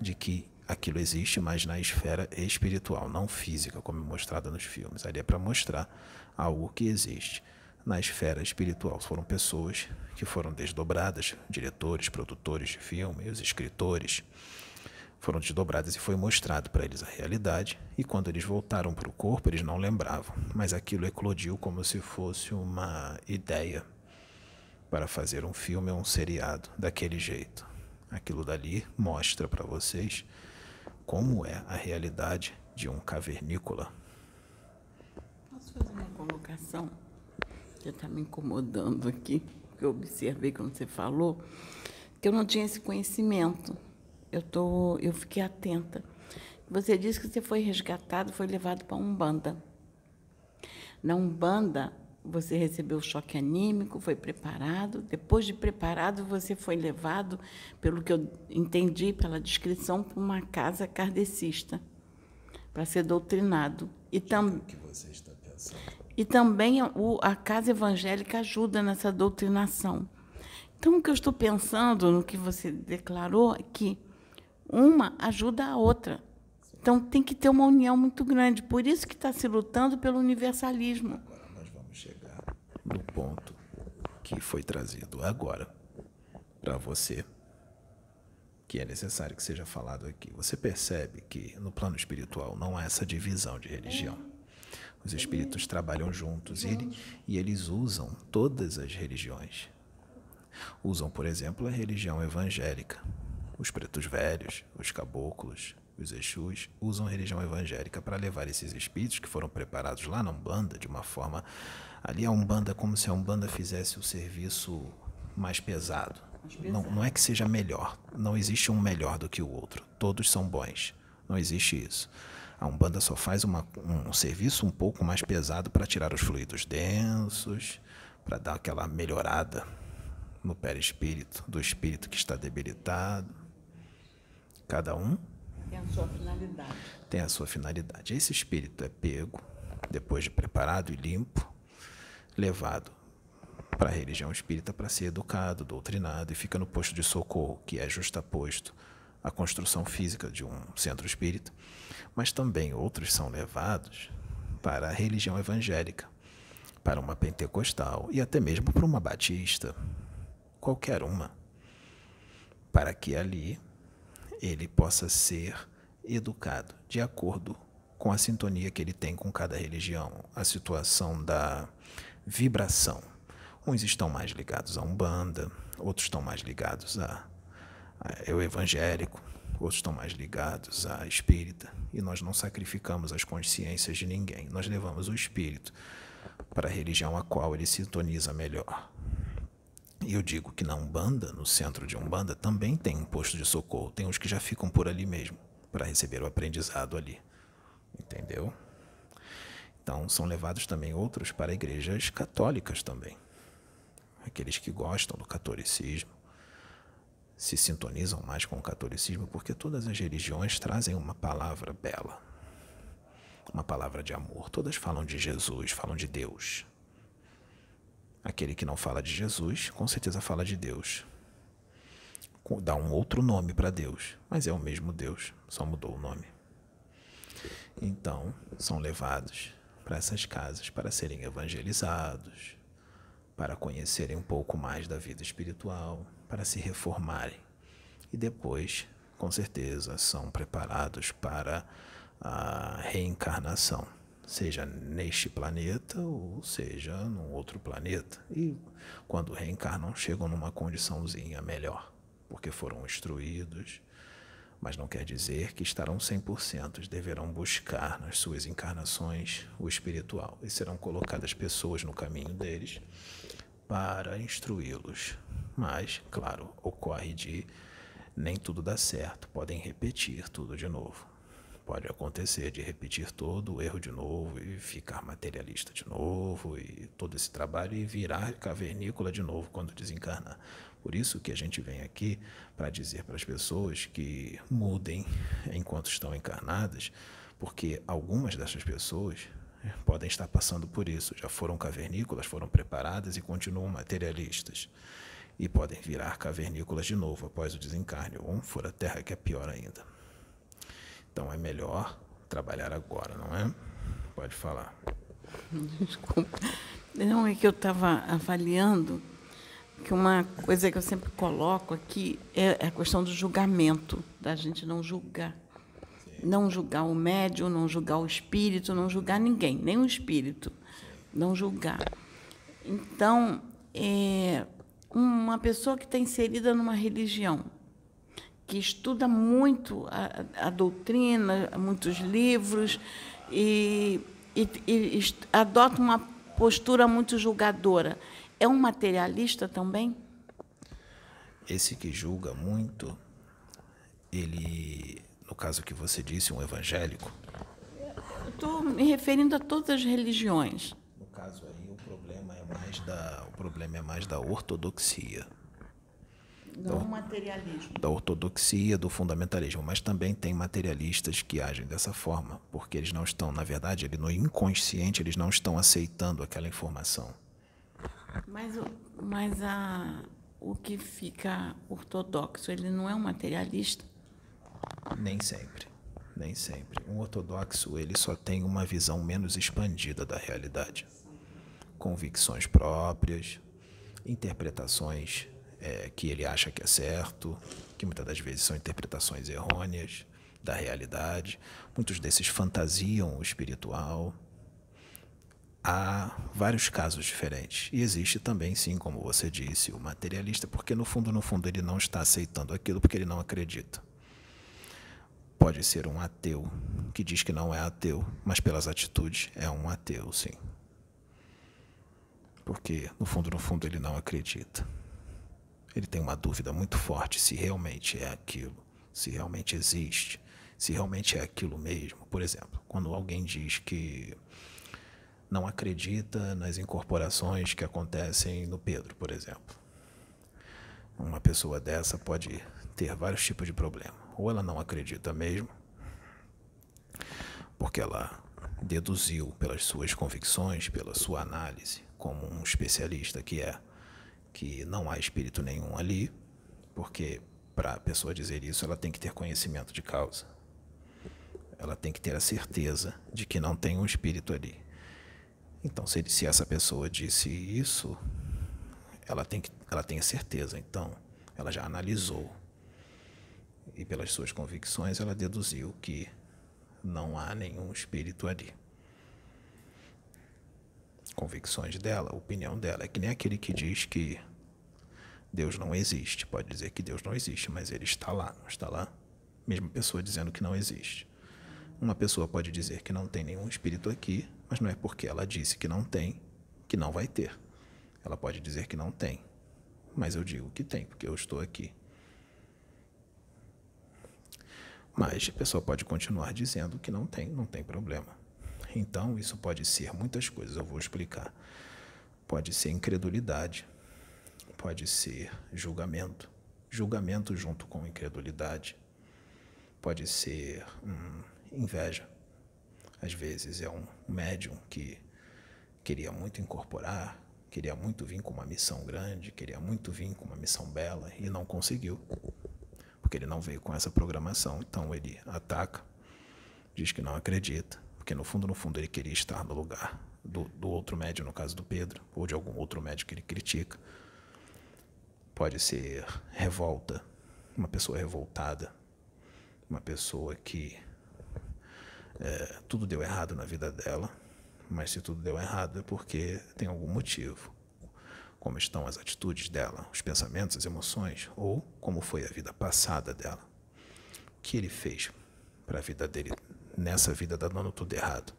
de que aquilo existe, mas na esfera espiritual, não física, como é mostrado nos filmes. Ali é para mostrar algo que existe na esfera espiritual. Foram pessoas que foram desdobradas, diretores, produtores de filme, os escritores, foram desdobradas e foi mostrado para eles a realidade. E quando eles voltaram para o corpo, eles não lembravam, mas aquilo eclodiu como se fosse uma ideia para fazer um filme ou um seriado daquele jeito. Aquilo dali mostra para vocês como é a realidade de um cavernícola. Posso fazer uma colocação? Que está me incomodando aqui, que eu observei quando você falou, que eu não tinha esse conhecimento. Eu, tô, eu fiquei atenta. Você disse que você foi resgatado, foi levado para Umbanda. Na Umbanda, você recebeu choque anímico, foi preparado. Depois de preparado, você foi levado, pelo que eu entendi pela descrição, para uma casa kardecista, para ser doutrinado. E tam... que você está pensando? E também o, a casa evangélica ajuda nessa doutrinação. Então, o que eu estou pensando no que você declarou é que uma ajuda a outra. Então, tem que ter uma união muito grande. Por isso que está se lutando pelo universalismo no ponto que foi trazido agora para você, que é necessário que seja falado aqui. Você percebe que no plano espiritual não há essa divisão de religião. Os espíritos trabalham juntos e, e eles usam todas as religiões. Usam, por exemplo, a religião evangélica, os pretos velhos, os caboclos, os Exus, usam a religião evangélica para levar esses espíritos que foram preparados lá na Umbanda de uma forma. Ali a Umbanda, como se a Umbanda fizesse o serviço mais pesado. Mais pesado. Não, não é que seja melhor. Não existe um melhor do que o outro. Todos são bons. Não existe isso. A Umbanda só faz uma, um serviço um pouco mais pesado para tirar os fluidos densos, para dar aquela melhorada no perispírito, do espírito que está debilitado. Cada um tem a sua finalidade. Tem a sua finalidade. Esse espírito é pego, depois de preparado e limpo, levado para a religião espírita para ser educado, doutrinado e fica no posto de socorro, que é justaposto à construção física de um centro espírita. Mas também outros são levados para a religião evangélica, para uma pentecostal e até mesmo para uma batista, qualquer uma, para que ali ele possa ser educado de acordo com a sintonia que ele tem com cada religião, a situação da vibração. Uns estão mais ligados a Umbanda, outros estão mais ligados a, a eu evangélico, outros estão mais ligados à espírita, e nós não sacrificamos as consciências de ninguém. Nós levamos o espírito para a religião a qual ele sintoniza melhor. E eu digo que na Umbanda, no centro de Umbanda, também tem um posto de socorro. Tem uns que já ficam por ali mesmo, para receber o aprendizado ali. Entendeu? Então, são levados também outros para igrejas católicas também. Aqueles que gostam do catolicismo, se sintonizam mais com o catolicismo, porque todas as religiões trazem uma palavra bela, uma palavra de amor. Todas falam de Jesus, falam de Deus. Aquele que não fala de Jesus, com certeza fala de Deus. Dá um outro nome para Deus, mas é o mesmo Deus, só mudou o nome. Então, são levados para essas casas para serem evangelizados, para conhecerem um pouco mais da vida espiritual, para se reformarem. E depois, com certeza, são preparados para a reencarnação seja neste planeta ou seja num outro planeta. E quando reencarnam, chegam numa condiçãozinha melhor, porque foram instruídos, mas não quer dizer que estarão 100%, deverão buscar nas suas encarnações o espiritual e serão colocadas pessoas no caminho deles para instruí-los. Mas, claro, ocorre de nem tudo dá certo, podem repetir tudo de novo. Pode acontecer de repetir todo o erro de novo e ficar materialista de novo e todo esse trabalho e virar cavernícola de novo quando desencarnar. Por isso que a gente vem aqui para dizer para as pessoas que mudem enquanto estão encarnadas, porque algumas dessas pessoas podem estar passando por isso, já foram cavernícolas, foram preparadas e continuam materialistas. E podem virar cavernícolas de novo após o desencarne, ou um fora terra que é pior ainda. Então é melhor trabalhar agora, não é? Pode falar. Desculpa. Não, é que eu estava avaliando que uma coisa que eu sempre coloco aqui é a questão do julgamento, da gente não julgar. Não julgar o médium, não julgar o espírito, não julgar ninguém, nem o espírito. Não julgar. Então, é, uma pessoa que está inserida numa religião, que estuda muito a, a doutrina, muitos livros, e, e, e adota uma postura muito julgadora. É um materialista também? Esse que julga muito, ele, no caso que você disse, um evangélico. Estou me referindo a todas as religiões. No caso aí, o problema é mais da, o problema é mais da ortodoxia do materialismo. Da ortodoxia, do fundamentalismo, mas também tem materialistas que agem dessa forma, porque eles não estão, na verdade, ele, no inconsciente, eles não estão aceitando aquela informação. Mas, mas a, o que fica ortodoxo, ele não é um materialista? Nem sempre, nem sempre. Um ortodoxo, ele só tem uma visão menos expandida da realidade. Convicções próprias, interpretações é, que ele acha que é certo, que muitas das vezes são interpretações errôneas da realidade. Muitos desses fantasiam o espiritual. Há vários casos diferentes. E existe também, sim, como você disse, o materialista, porque no fundo, no fundo, ele não está aceitando aquilo porque ele não acredita. pode ser um ateu que diz que não é ateu, mas pelas atitudes é um ateu, sim. Porque, no fundo, no fundo, ele não acredita. Ele tem uma dúvida muito forte se realmente é aquilo, se realmente existe, se realmente é aquilo mesmo. Por exemplo, quando alguém diz que não acredita nas incorporações que acontecem no Pedro, por exemplo. Uma pessoa dessa pode ter vários tipos de problema. Ou ela não acredita mesmo, porque ela deduziu pelas suas convicções, pela sua análise, como um especialista que é, que não há espírito nenhum ali, porque para a pessoa dizer isso, ela tem que ter conhecimento de causa. Ela tem que ter a certeza de que não tem um espírito ali. Então, se, se essa pessoa disse isso, ela tem, que, ela tem a certeza. Então, ela já analisou e pelas suas convicções ela deduziu que não há nenhum espírito ali. Convicções dela, opinião dela, é que nem aquele que diz que Deus não existe. Pode dizer que Deus não existe, mas ele está lá, não está lá? Mesma pessoa dizendo que não existe. Uma pessoa pode dizer que não tem nenhum espírito aqui, mas não é porque ela disse que não tem, que não vai ter. Ela pode dizer que não tem, mas eu digo que tem, porque eu estou aqui. Mas a pessoa pode continuar dizendo que não tem, não tem problema. Então, isso pode ser muitas coisas, eu vou explicar. Pode ser incredulidade, pode ser julgamento, julgamento junto com incredulidade, pode ser hum, inveja. Às vezes é um médium que queria muito incorporar, queria muito vir com uma missão grande, queria muito vir com uma missão bela e não conseguiu porque ele não veio com essa programação. Então ele ataca, diz que não acredita, porque no fundo, no fundo, ele queria estar no lugar do, do outro médium, no caso do Pedro, ou de algum outro médium que ele critica. Pode ser revolta, uma pessoa revoltada, uma pessoa que é, tudo deu errado na vida dela, mas se tudo deu errado é porque tem algum motivo como estão as atitudes dela, os pensamentos, as emoções, ou como foi a vida passada dela. O que ele fez para a vida dele nessa vida dando tudo errado?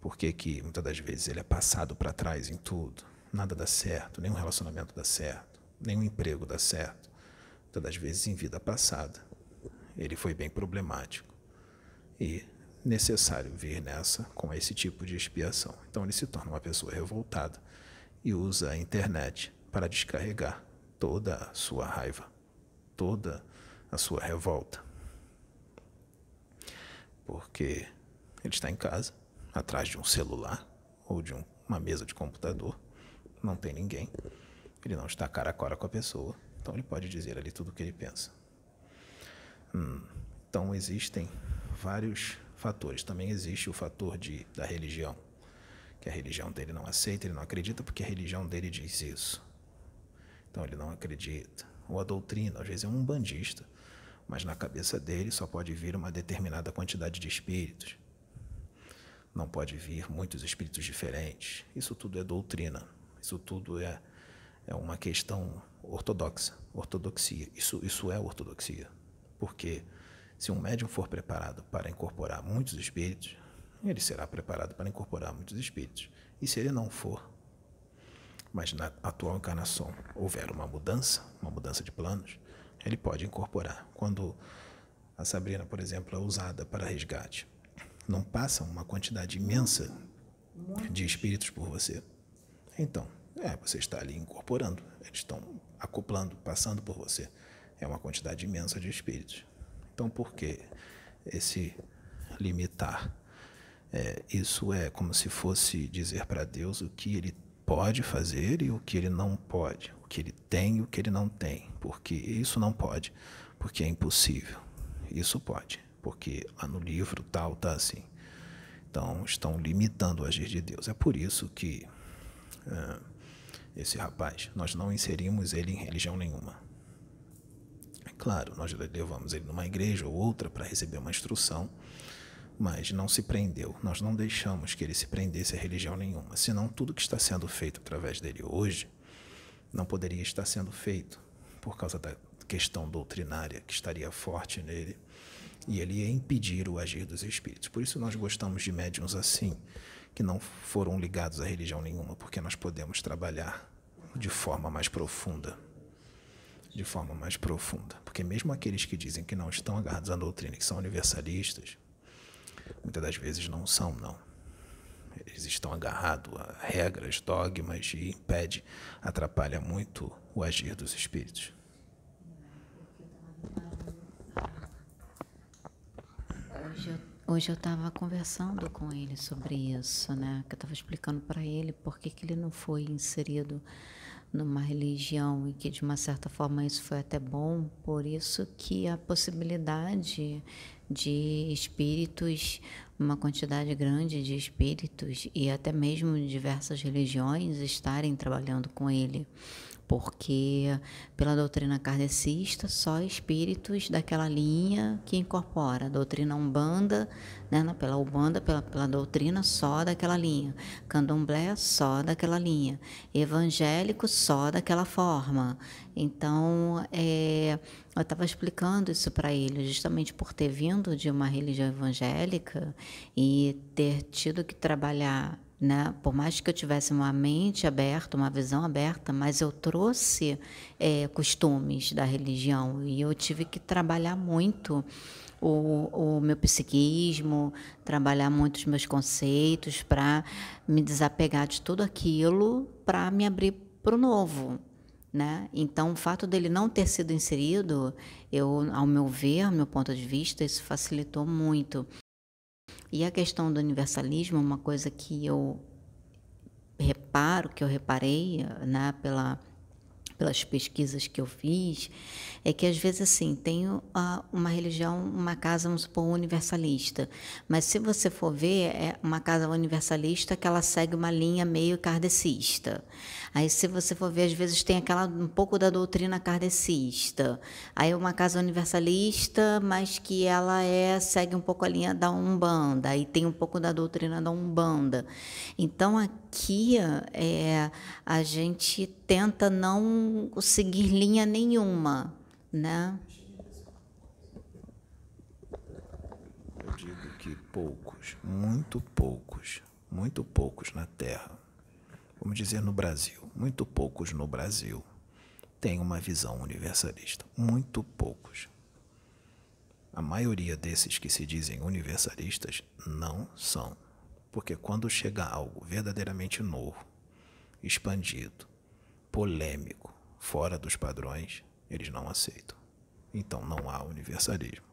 Por que, que muitas das vezes ele é passado para trás em tudo? Nada dá certo, nenhum relacionamento dá certo, nenhum emprego dá certo. Muitas das vezes em vida passada ele foi bem problemático e necessário vir nessa com esse tipo de expiação. Então ele se torna uma pessoa revoltada e usa a internet para descarregar toda a sua raiva, toda a sua revolta. Porque ele está em casa, atrás de um celular ou de um, uma mesa de computador, não tem ninguém, ele não está cara a cara com a pessoa, então ele pode dizer ali tudo o que ele pensa. Hum, então existem vários fatores. Também existe o fator de, da religião que a religião dele não aceita, ele não acredita porque a religião dele diz isso. Então ele não acredita. Ou a doutrina, às vezes é um bandista, mas na cabeça dele só pode vir uma determinada quantidade de espíritos. Não pode vir muitos espíritos diferentes. Isso tudo é doutrina. Isso tudo é, é uma questão ortodoxa, ortodoxia. Isso, isso é ortodoxia. Porque se um médium for preparado para incorporar muitos espíritos, ele será preparado para incorporar muitos espíritos. E se ele não for, mas na atual encarnação houver uma mudança, uma mudança de planos, ele pode incorporar. Quando a Sabrina, por exemplo, é usada para resgate, não passa uma quantidade imensa de espíritos por você. Então, é, você está ali incorporando, eles estão acoplando, passando por você. É uma quantidade imensa de espíritos. Então, por que esse limitar é, isso é como se fosse dizer para Deus o que ele pode fazer e o que ele não pode, o que ele tem e o que ele não tem, porque isso não pode, porque é impossível. Isso pode, porque lá no livro tal está assim. Então estão limitando o agir de Deus. É por isso que esse rapaz, nós não inserimos ele em religião nenhuma. Claro, nós levamos ele numa igreja ou outra para receber uma instrução mas não se prendeu. Nós não deixamos que ele se prendesse a religião nenhuma. Senão, tudo que está sendo feito através dele hoje não poderia estar sendo feito por causa da questão doutrinária que estaria forte nele E ele ia impedir o agir dos espíritos. Por isso nós gostamos de médiums assim, que não foram ligados a religião nenhuma, porque nós podemos trabalhar de forma mais profunda. De forma mais profunda. Porque mesmo aqueles que dizem que não estão agarrados à doutrina, que são universalistas, muitas das vezes não são, não. Eles estão agarrados a regras, dogmas e impede, atrapalha muito o agir dos espíritos. Hoje eu estava conversando com ele sobre isso, né? Que eu estava explicando para ele por que, que ele não foi inserido numa religião e que de uma certa forma isso foi até bom, por isso que a possibilidade de espíritos, uma quantidade grande de espíritos e até mesmo diversas religiões estarem trabalhando com ele porque pela doutrina kardecista, só espíritos daquela linha que incorpora. A doutrina Umbanda, né, pela Umbanda, pela, pela doutrina só daquela linha. Candomblé, só daquela linha. Evangélico, só daquela forma. Então, é, eu estava explicando isso para ele, justamente por ter vindo de uma religião evangélica e ter tido que trabalhar né? Por mais que eu tivesse uma mente aberta, uma visão aberta, mas eu trouxe é, costumes da religião e eu tive que trabalhar muito o, o meu psiquismo, trabalhar muito os meus conceitos para me desapegar de tudo aquilo para me abrir para o novo. Né? Então, o fato dele não ter sido inserido, eu, ao meu ver, ao meu ponto de vista, isso facilitou muito. E a questão do universalismo, uma coisa que eu reparo, que eu reparei né, pela, pelas pesquisas que eu fiz, é que às vezes assim, tem uma religião, uma casa, vamos supor, universalista, mas se você for ver, é uma casa universalista que ela segue uma linha meio kardecista. Aí se você for ver, às vezes tem aquela um pouco da doutrina kardecista. Aí uma casa universalista, mas que ela é segue um pouco a linha da Umbanda, aí tem um pouco da doutrina da Umbanda. Então aqui é, a gente tenta não seguir linha nenhuma né? Eu digo que poucos, muito poucos, muito poucos na Terra, vamos dizer no Brasil, muito poucos no Brasil têm uma visão universalista. Muito poucos. A maioria desses que se dizem universalistas não são. Porque quando chega algo verdadeiramente novo, expandido, polêmico, fora dos padrões, eles não aceitam. Então não há universalismo.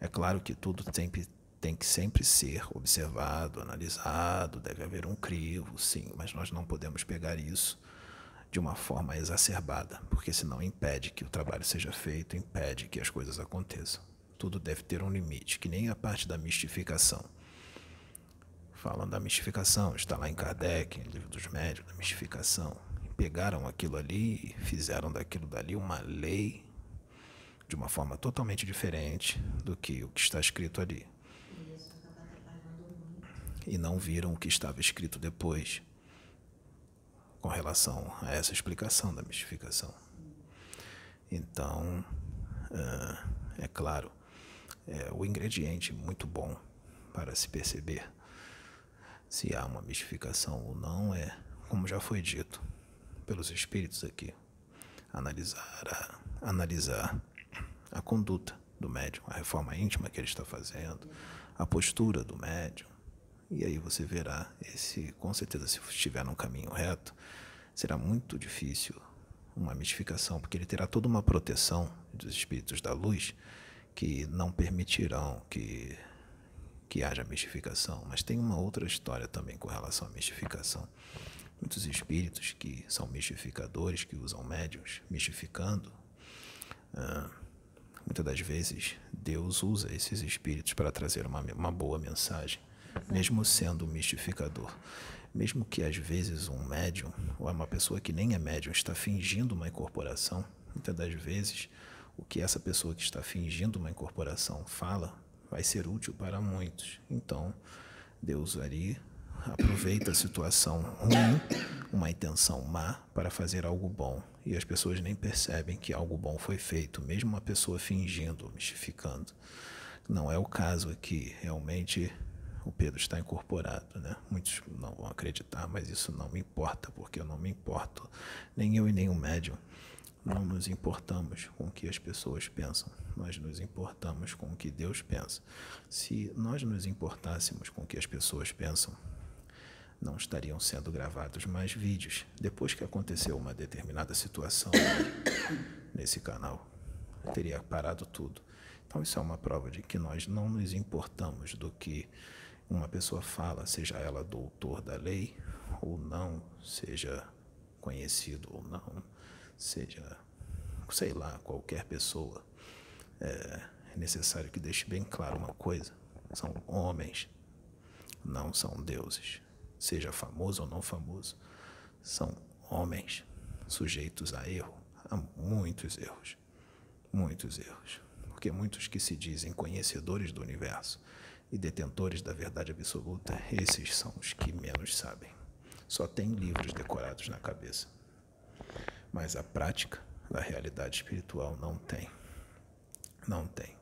É claro que tudo tem, tem que sempre ser observado, analisado, deve haver um crivo, sim, mas nós não podemos pegar isso de uma forma exacerbada, porque senão impede que o trabalho seja feito, impede que as coisas aconteçam. Tudo deve ter um limite, que nem a parte da mistificação. Falam da mistificação, está lá em Kardec, no livro dos médios, da mistificação pegaram aquilo ali e fizeram daquilo dali uma lei de uma forma totalmente diferente do que o que está escrito ali. E não viram o que estava escrito depois com relação a essa explicação da mistificação. Então, é claro, é o ingrediente muito bom para se perceber se há uma mistificação ou não é, como já foi dito, pelos espíritos aqui, analisar a, analisar a conduta do médium, a reforma íntima que ele está fazendo, a postura do médium. E aí você verá esse, com certeza, se estiver num caminho reto, será muito difícil uma mistificação, porque ele terá toda uma proteção dos espíritos da luz que não permitirão que que haja mistificação, mas tem uma outra história também com relação à mistificação muitos espíritos que são mistificadores, que usam médiums, mistificando. Muitas das vezes, Deus usa esses espíritos para trazer uma, uma boa mensagem, mesmo sendo mistificador. Mesmo que às vezes um médium, ou uma pessoa que nem é médium, está fingindo uma incorporação, muitas das vezes o que essa pessoa que está fingindo uma incorporação fala vai ser útil para muitos. Então, Deus ali aproveita a situação ruim, uma intenção má, para fazer algo bom. E as pessoas nem percebem que algo bom foi feito, mesmo uma pessoa fingindo, mistificando. Não é o caso aqui, realmente o Pedro está incorporado, né? Muitos não vão acreditar, mas isso não me importa, porque eu não me importo, nem eu e nem o médium. Não nos importamos com o que as pessoas pensam, nós nos importamos com o que Deus pensa. Se nós nos importássemos com o que as pessoas pensam, não estariam sendo gravados mais vídeos depois que aconteceu uma determinada situação nesse canal. Teria parado tudo. Então, isso é uma prova de que nós não nos importamos do que uma pessoa fala, seja ela doutor da lei ou não, seja conhecido ou não, seja, sei lá, qualquer pessoa. É necessário que deixe bem claro uma coisa: são homens, não são deuses. Seja famoso ou não famoso, são homens sujeitos a erro, a muitos erros. Muitos erros. Porque muitos que se dizem conhecedores do universo e detentores da verdade absoluta, esses são os que menos sabem. Só tem livros decorados na cabeça. Mas a prática da realidade espiritual não tem. Não tem.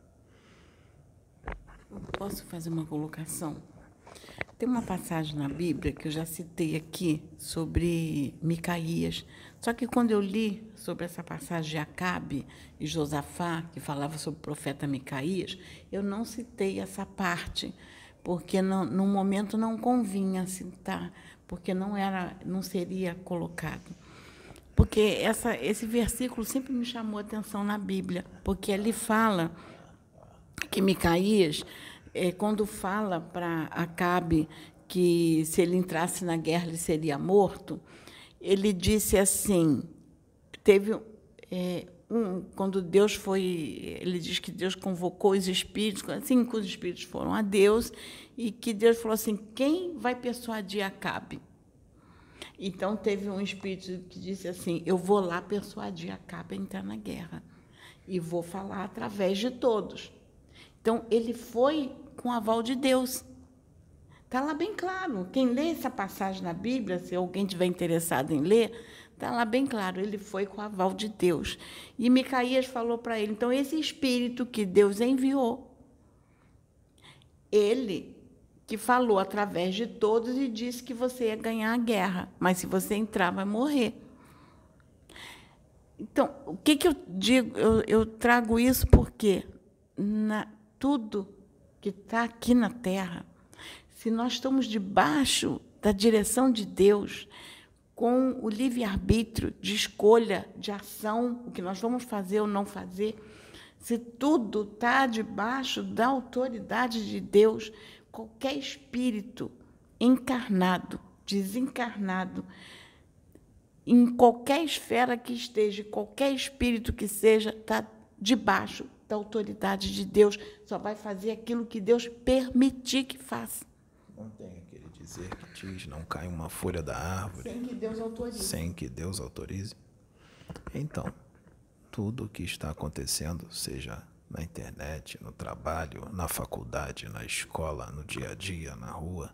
Posso fazer uma colocação? Tem uma passagem na Bíblia que eu já citei aqui sobre Micaías. Só que quando eu li sobre essa passagem de Acabe e Josafá, que falava sobre o profeta Micaías, eu não citei essa parte, porque não, no momento não convinha citar, porque não era, não seria colocado. Porque essa, esse versículo sempre me chamou a atenção na Bíblia, porque ele fala que Micaías é, quando fala para Acabe que se ele entrasse na guerra ele seria morto, ele disse assim, teve é, um, quando Deus foi, ele diz que Deus convocou os espíritos, cinco os espíritos foram a Deus e que Deus falou assim, quem vai persuadir Acabe? Então teve um espírito que disse assim, eu vou lá persuadir Acabe a entrar na guerra e vou falar através de todos. Então, ele foi com o aval de Deus. Está lá bem claro. Quem lê essa passagem na Bíblia, se alguém tiver interessado em ler, está lá bem claro. Ele foi com o aval de Deus. E Micaías falou para ele: então, esse espírito que Deus enviou, ele que falou através de todos e disse que você ia ganhar a guerra, mas se você entrar, vai morrer. Então, o que, que eu digo? Eu, eu trago isso porque na, tudo que está aqui na terra, se nós estamos debaixo da direção de Deus, com o livre-arbítrio de escolha, de ação, o que nós vamos fazer ou não fazer, se tudo está debaixo da autoridade de Deus, qualquer espírito encarnado, desencarnado, em qualquer esfera que esteja, qualquer espírito que seja, está debaixo da autoridade de Deus, só vai fazer aquilo que Deus permitir que faça. Não tem aquele dizer que diz não cai uma folha da árvore. Sem que Deus autorize. Sem que Deus autorize. Então, tudo o que está acontecendo, seja na internet, no trabalho, na faculdade, na escola, no dia a dia, na rua,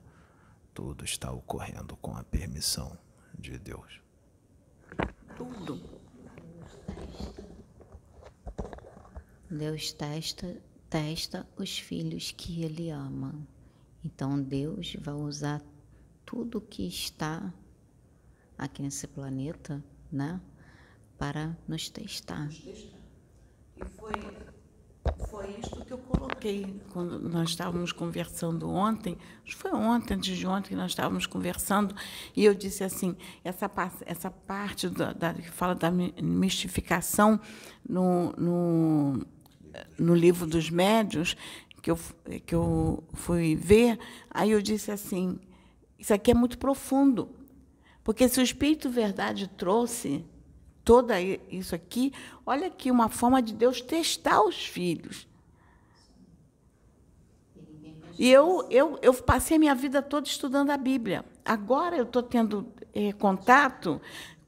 tudo está ocorrendo com a permissão de Deus. Tudo. Deus testa, testa os filhos que Ele ama. Então Deus vai usar tudo que está aqui nesse planeta, né, para nos testar. E foi, foi isso que eu coloquei quando nós estávamos conversando ontem. Foi ontem, antes de ontem, que nós estávamos conversando, e eu disse assim: essa, essa parte da, da que fala da mistificação no, no no livro dos médios, que eu, que eu fui ver, aí eu disse assim: isso aqui é muito profundo. Porque se o Espírito Verdade trouxe toda isso aqui, olha aqui uma forma de Deus testar os filhos. E eu, eu, eu passei a minha vida toda estudando a Bíblia. Agora eu estou tendo é, contato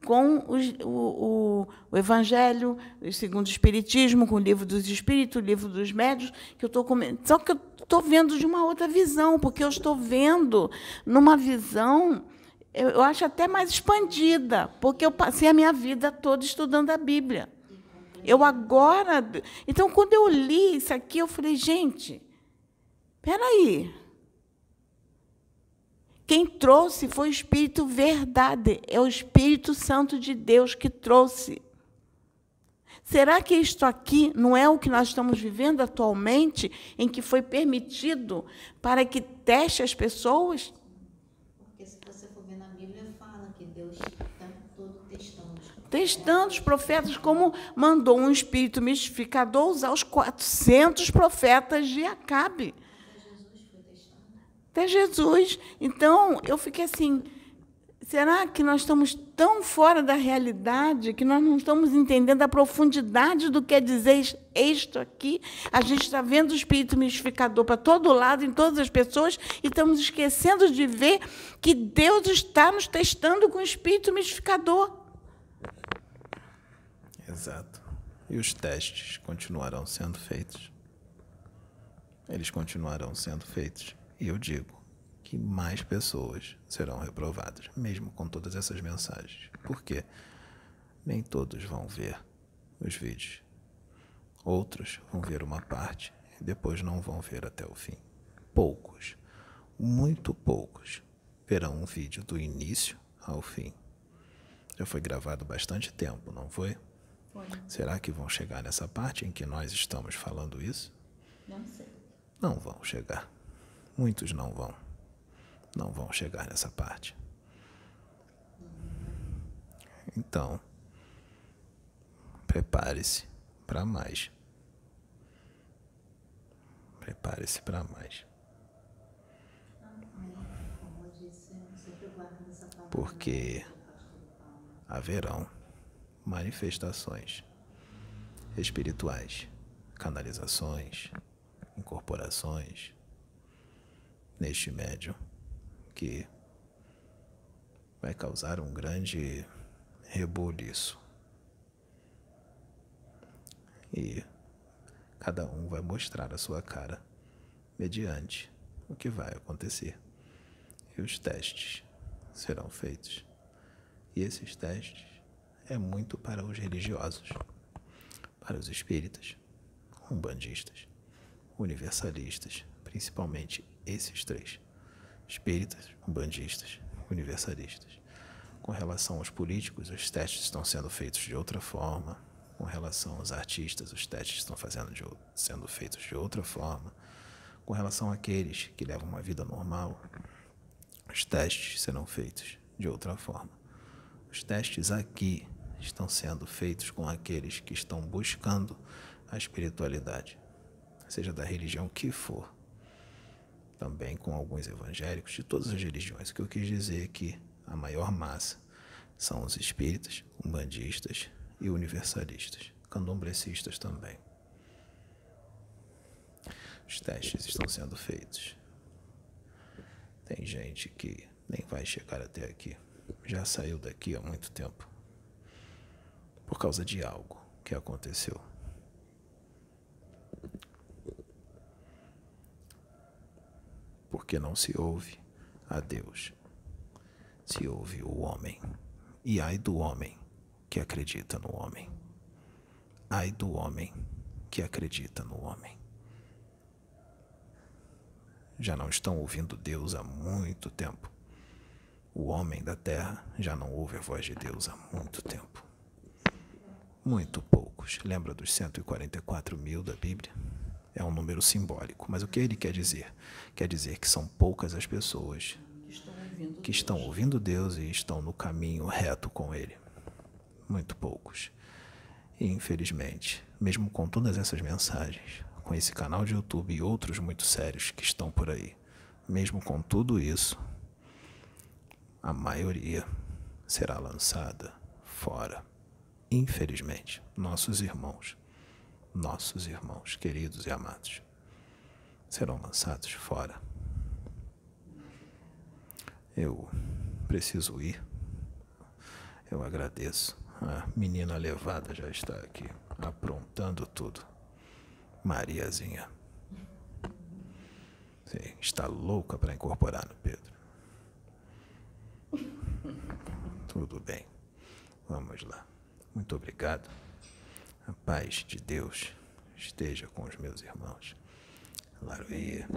com os, o, o, o, Evangelho, segundo o Espiritismo, com o livro dos Espíritos, o livro dos Médios, que eu estou Só que eu estou vendo de uma outra visão, porque eu estou vendo numa visão, eu, eu acho até mais expandida, porque eu passei a minha vida toda estudando a Bíblia. Eu agora. Então, quando eu li isso aqui, eu falei, gente, Espera aí. Quem trouxe foi o Espírito Verdade, é o Espírito Santo de Deus que trouxe. Será que isto aqui não é o que nós estamos vivendo atualmente, em que foi permitido para que teste as pessoas? Porque se você for ver na Bíblia, fala que Deus está todo testando. Testando os profetas, como mandou um espírito mistificador usar os 400 profetas de Acabe. Até Jesus. Então, eu fiquei assim, será que nós estamos tão fora da realidade que nós não estamos entendendo a profundidade do que é dizer isto aqui? A gente está vendo o espírito mistificador para todo lado, em todas as pessoas, e estamos esquecendo de ver que Deus está nos testando com o espírito mistificador. Exato. E os testes continuarão sendo feitos. Eles continuarão sendo feitos. E eu digo que mais pessoas serão reprovadas, mesmo com todas essas mensagens. Por quê? Nem todos vão ver os vídeos. Outros vão ver uma parte e depois não vão ver até o fim. Poucos, muito poucos, verão um vídeo do início ao fim. Já foi gravado bastante tempo, não foi? Foi. Será que vão chegar nessa parte em que nós estamos falando isso? Não sei. Não vão chegar. Muitos não vão. Não vão chegar nessa parte. Então, prepare-se para mais. Prepare-se para mais. Porque haverão manifestações espirituais, canalizações, incorporações neste médium que vai causar um grande rebuliço. E cada um vai mostrar a sua cara mediante o que vai acontecer. E os testes serão feitos. E esses testes é muito para os religiosos, para os espíritas, umbandistas, universalistas, principalmente esses três: espíritas, umbandistas, universalistas. Com relação aos políticos, os testes estão sendo feitos de outra forma. Com relação aos artistas, os testes estão fazendo de, sendo feitos de outra forma. Com relação àqueles que levam uma vida normal, os testes serão feitos de outra forma. Os testes aqui estão sendo feitos com aqueles que estão buscando a espiritualidade, seja da religião que for. Também com alguns evangélicos de todas as religiões. O que eu quis dizer é que a maior massa são os espíritas, umbandistas e universalistas, candomblecistas também. Os testes estão sendo feitos. Tem gente que nem vai chegar até aqui. Já saiu daqui há muito tempo. Por causa de algo que aconteceu. Porque não se ouve a Deus. Se ouve o homem. E ai do homem que acredita no homem. Ai do homem que acredita no homem já não estão ouvindo Deus há muito tempo. O homem da terra já não ouve a voz de Deus há muito tempo. Muito poucos. Lembra dos 144 mil da Bíblia? É um número simbólico, mas o que ele quer dizer? Quer dizer que são poucas as pessoas que estão ouvindo Deus e estão no caminho reto com Ele. Muito poucos. E infelizmente, mesmo com todas essas mensagens, com esse canal de YouTube e outros muito sérios que estão por aí, mesmo com tudo isso, a maioria será lançada fora. Infelizmente, nossos irmãos, nossos irmãos queridos e amados, serão lançados fora. Eu preciso ir. Eu agradeço. A menina levada já está aqui, aprontando tudo. Mariazinha. Sim, está louca para incorporar no Pedro. Tudo bem. Vamos lá. Muito obrigado. A paz de Deus esteja com os meus irmãos. Laroia,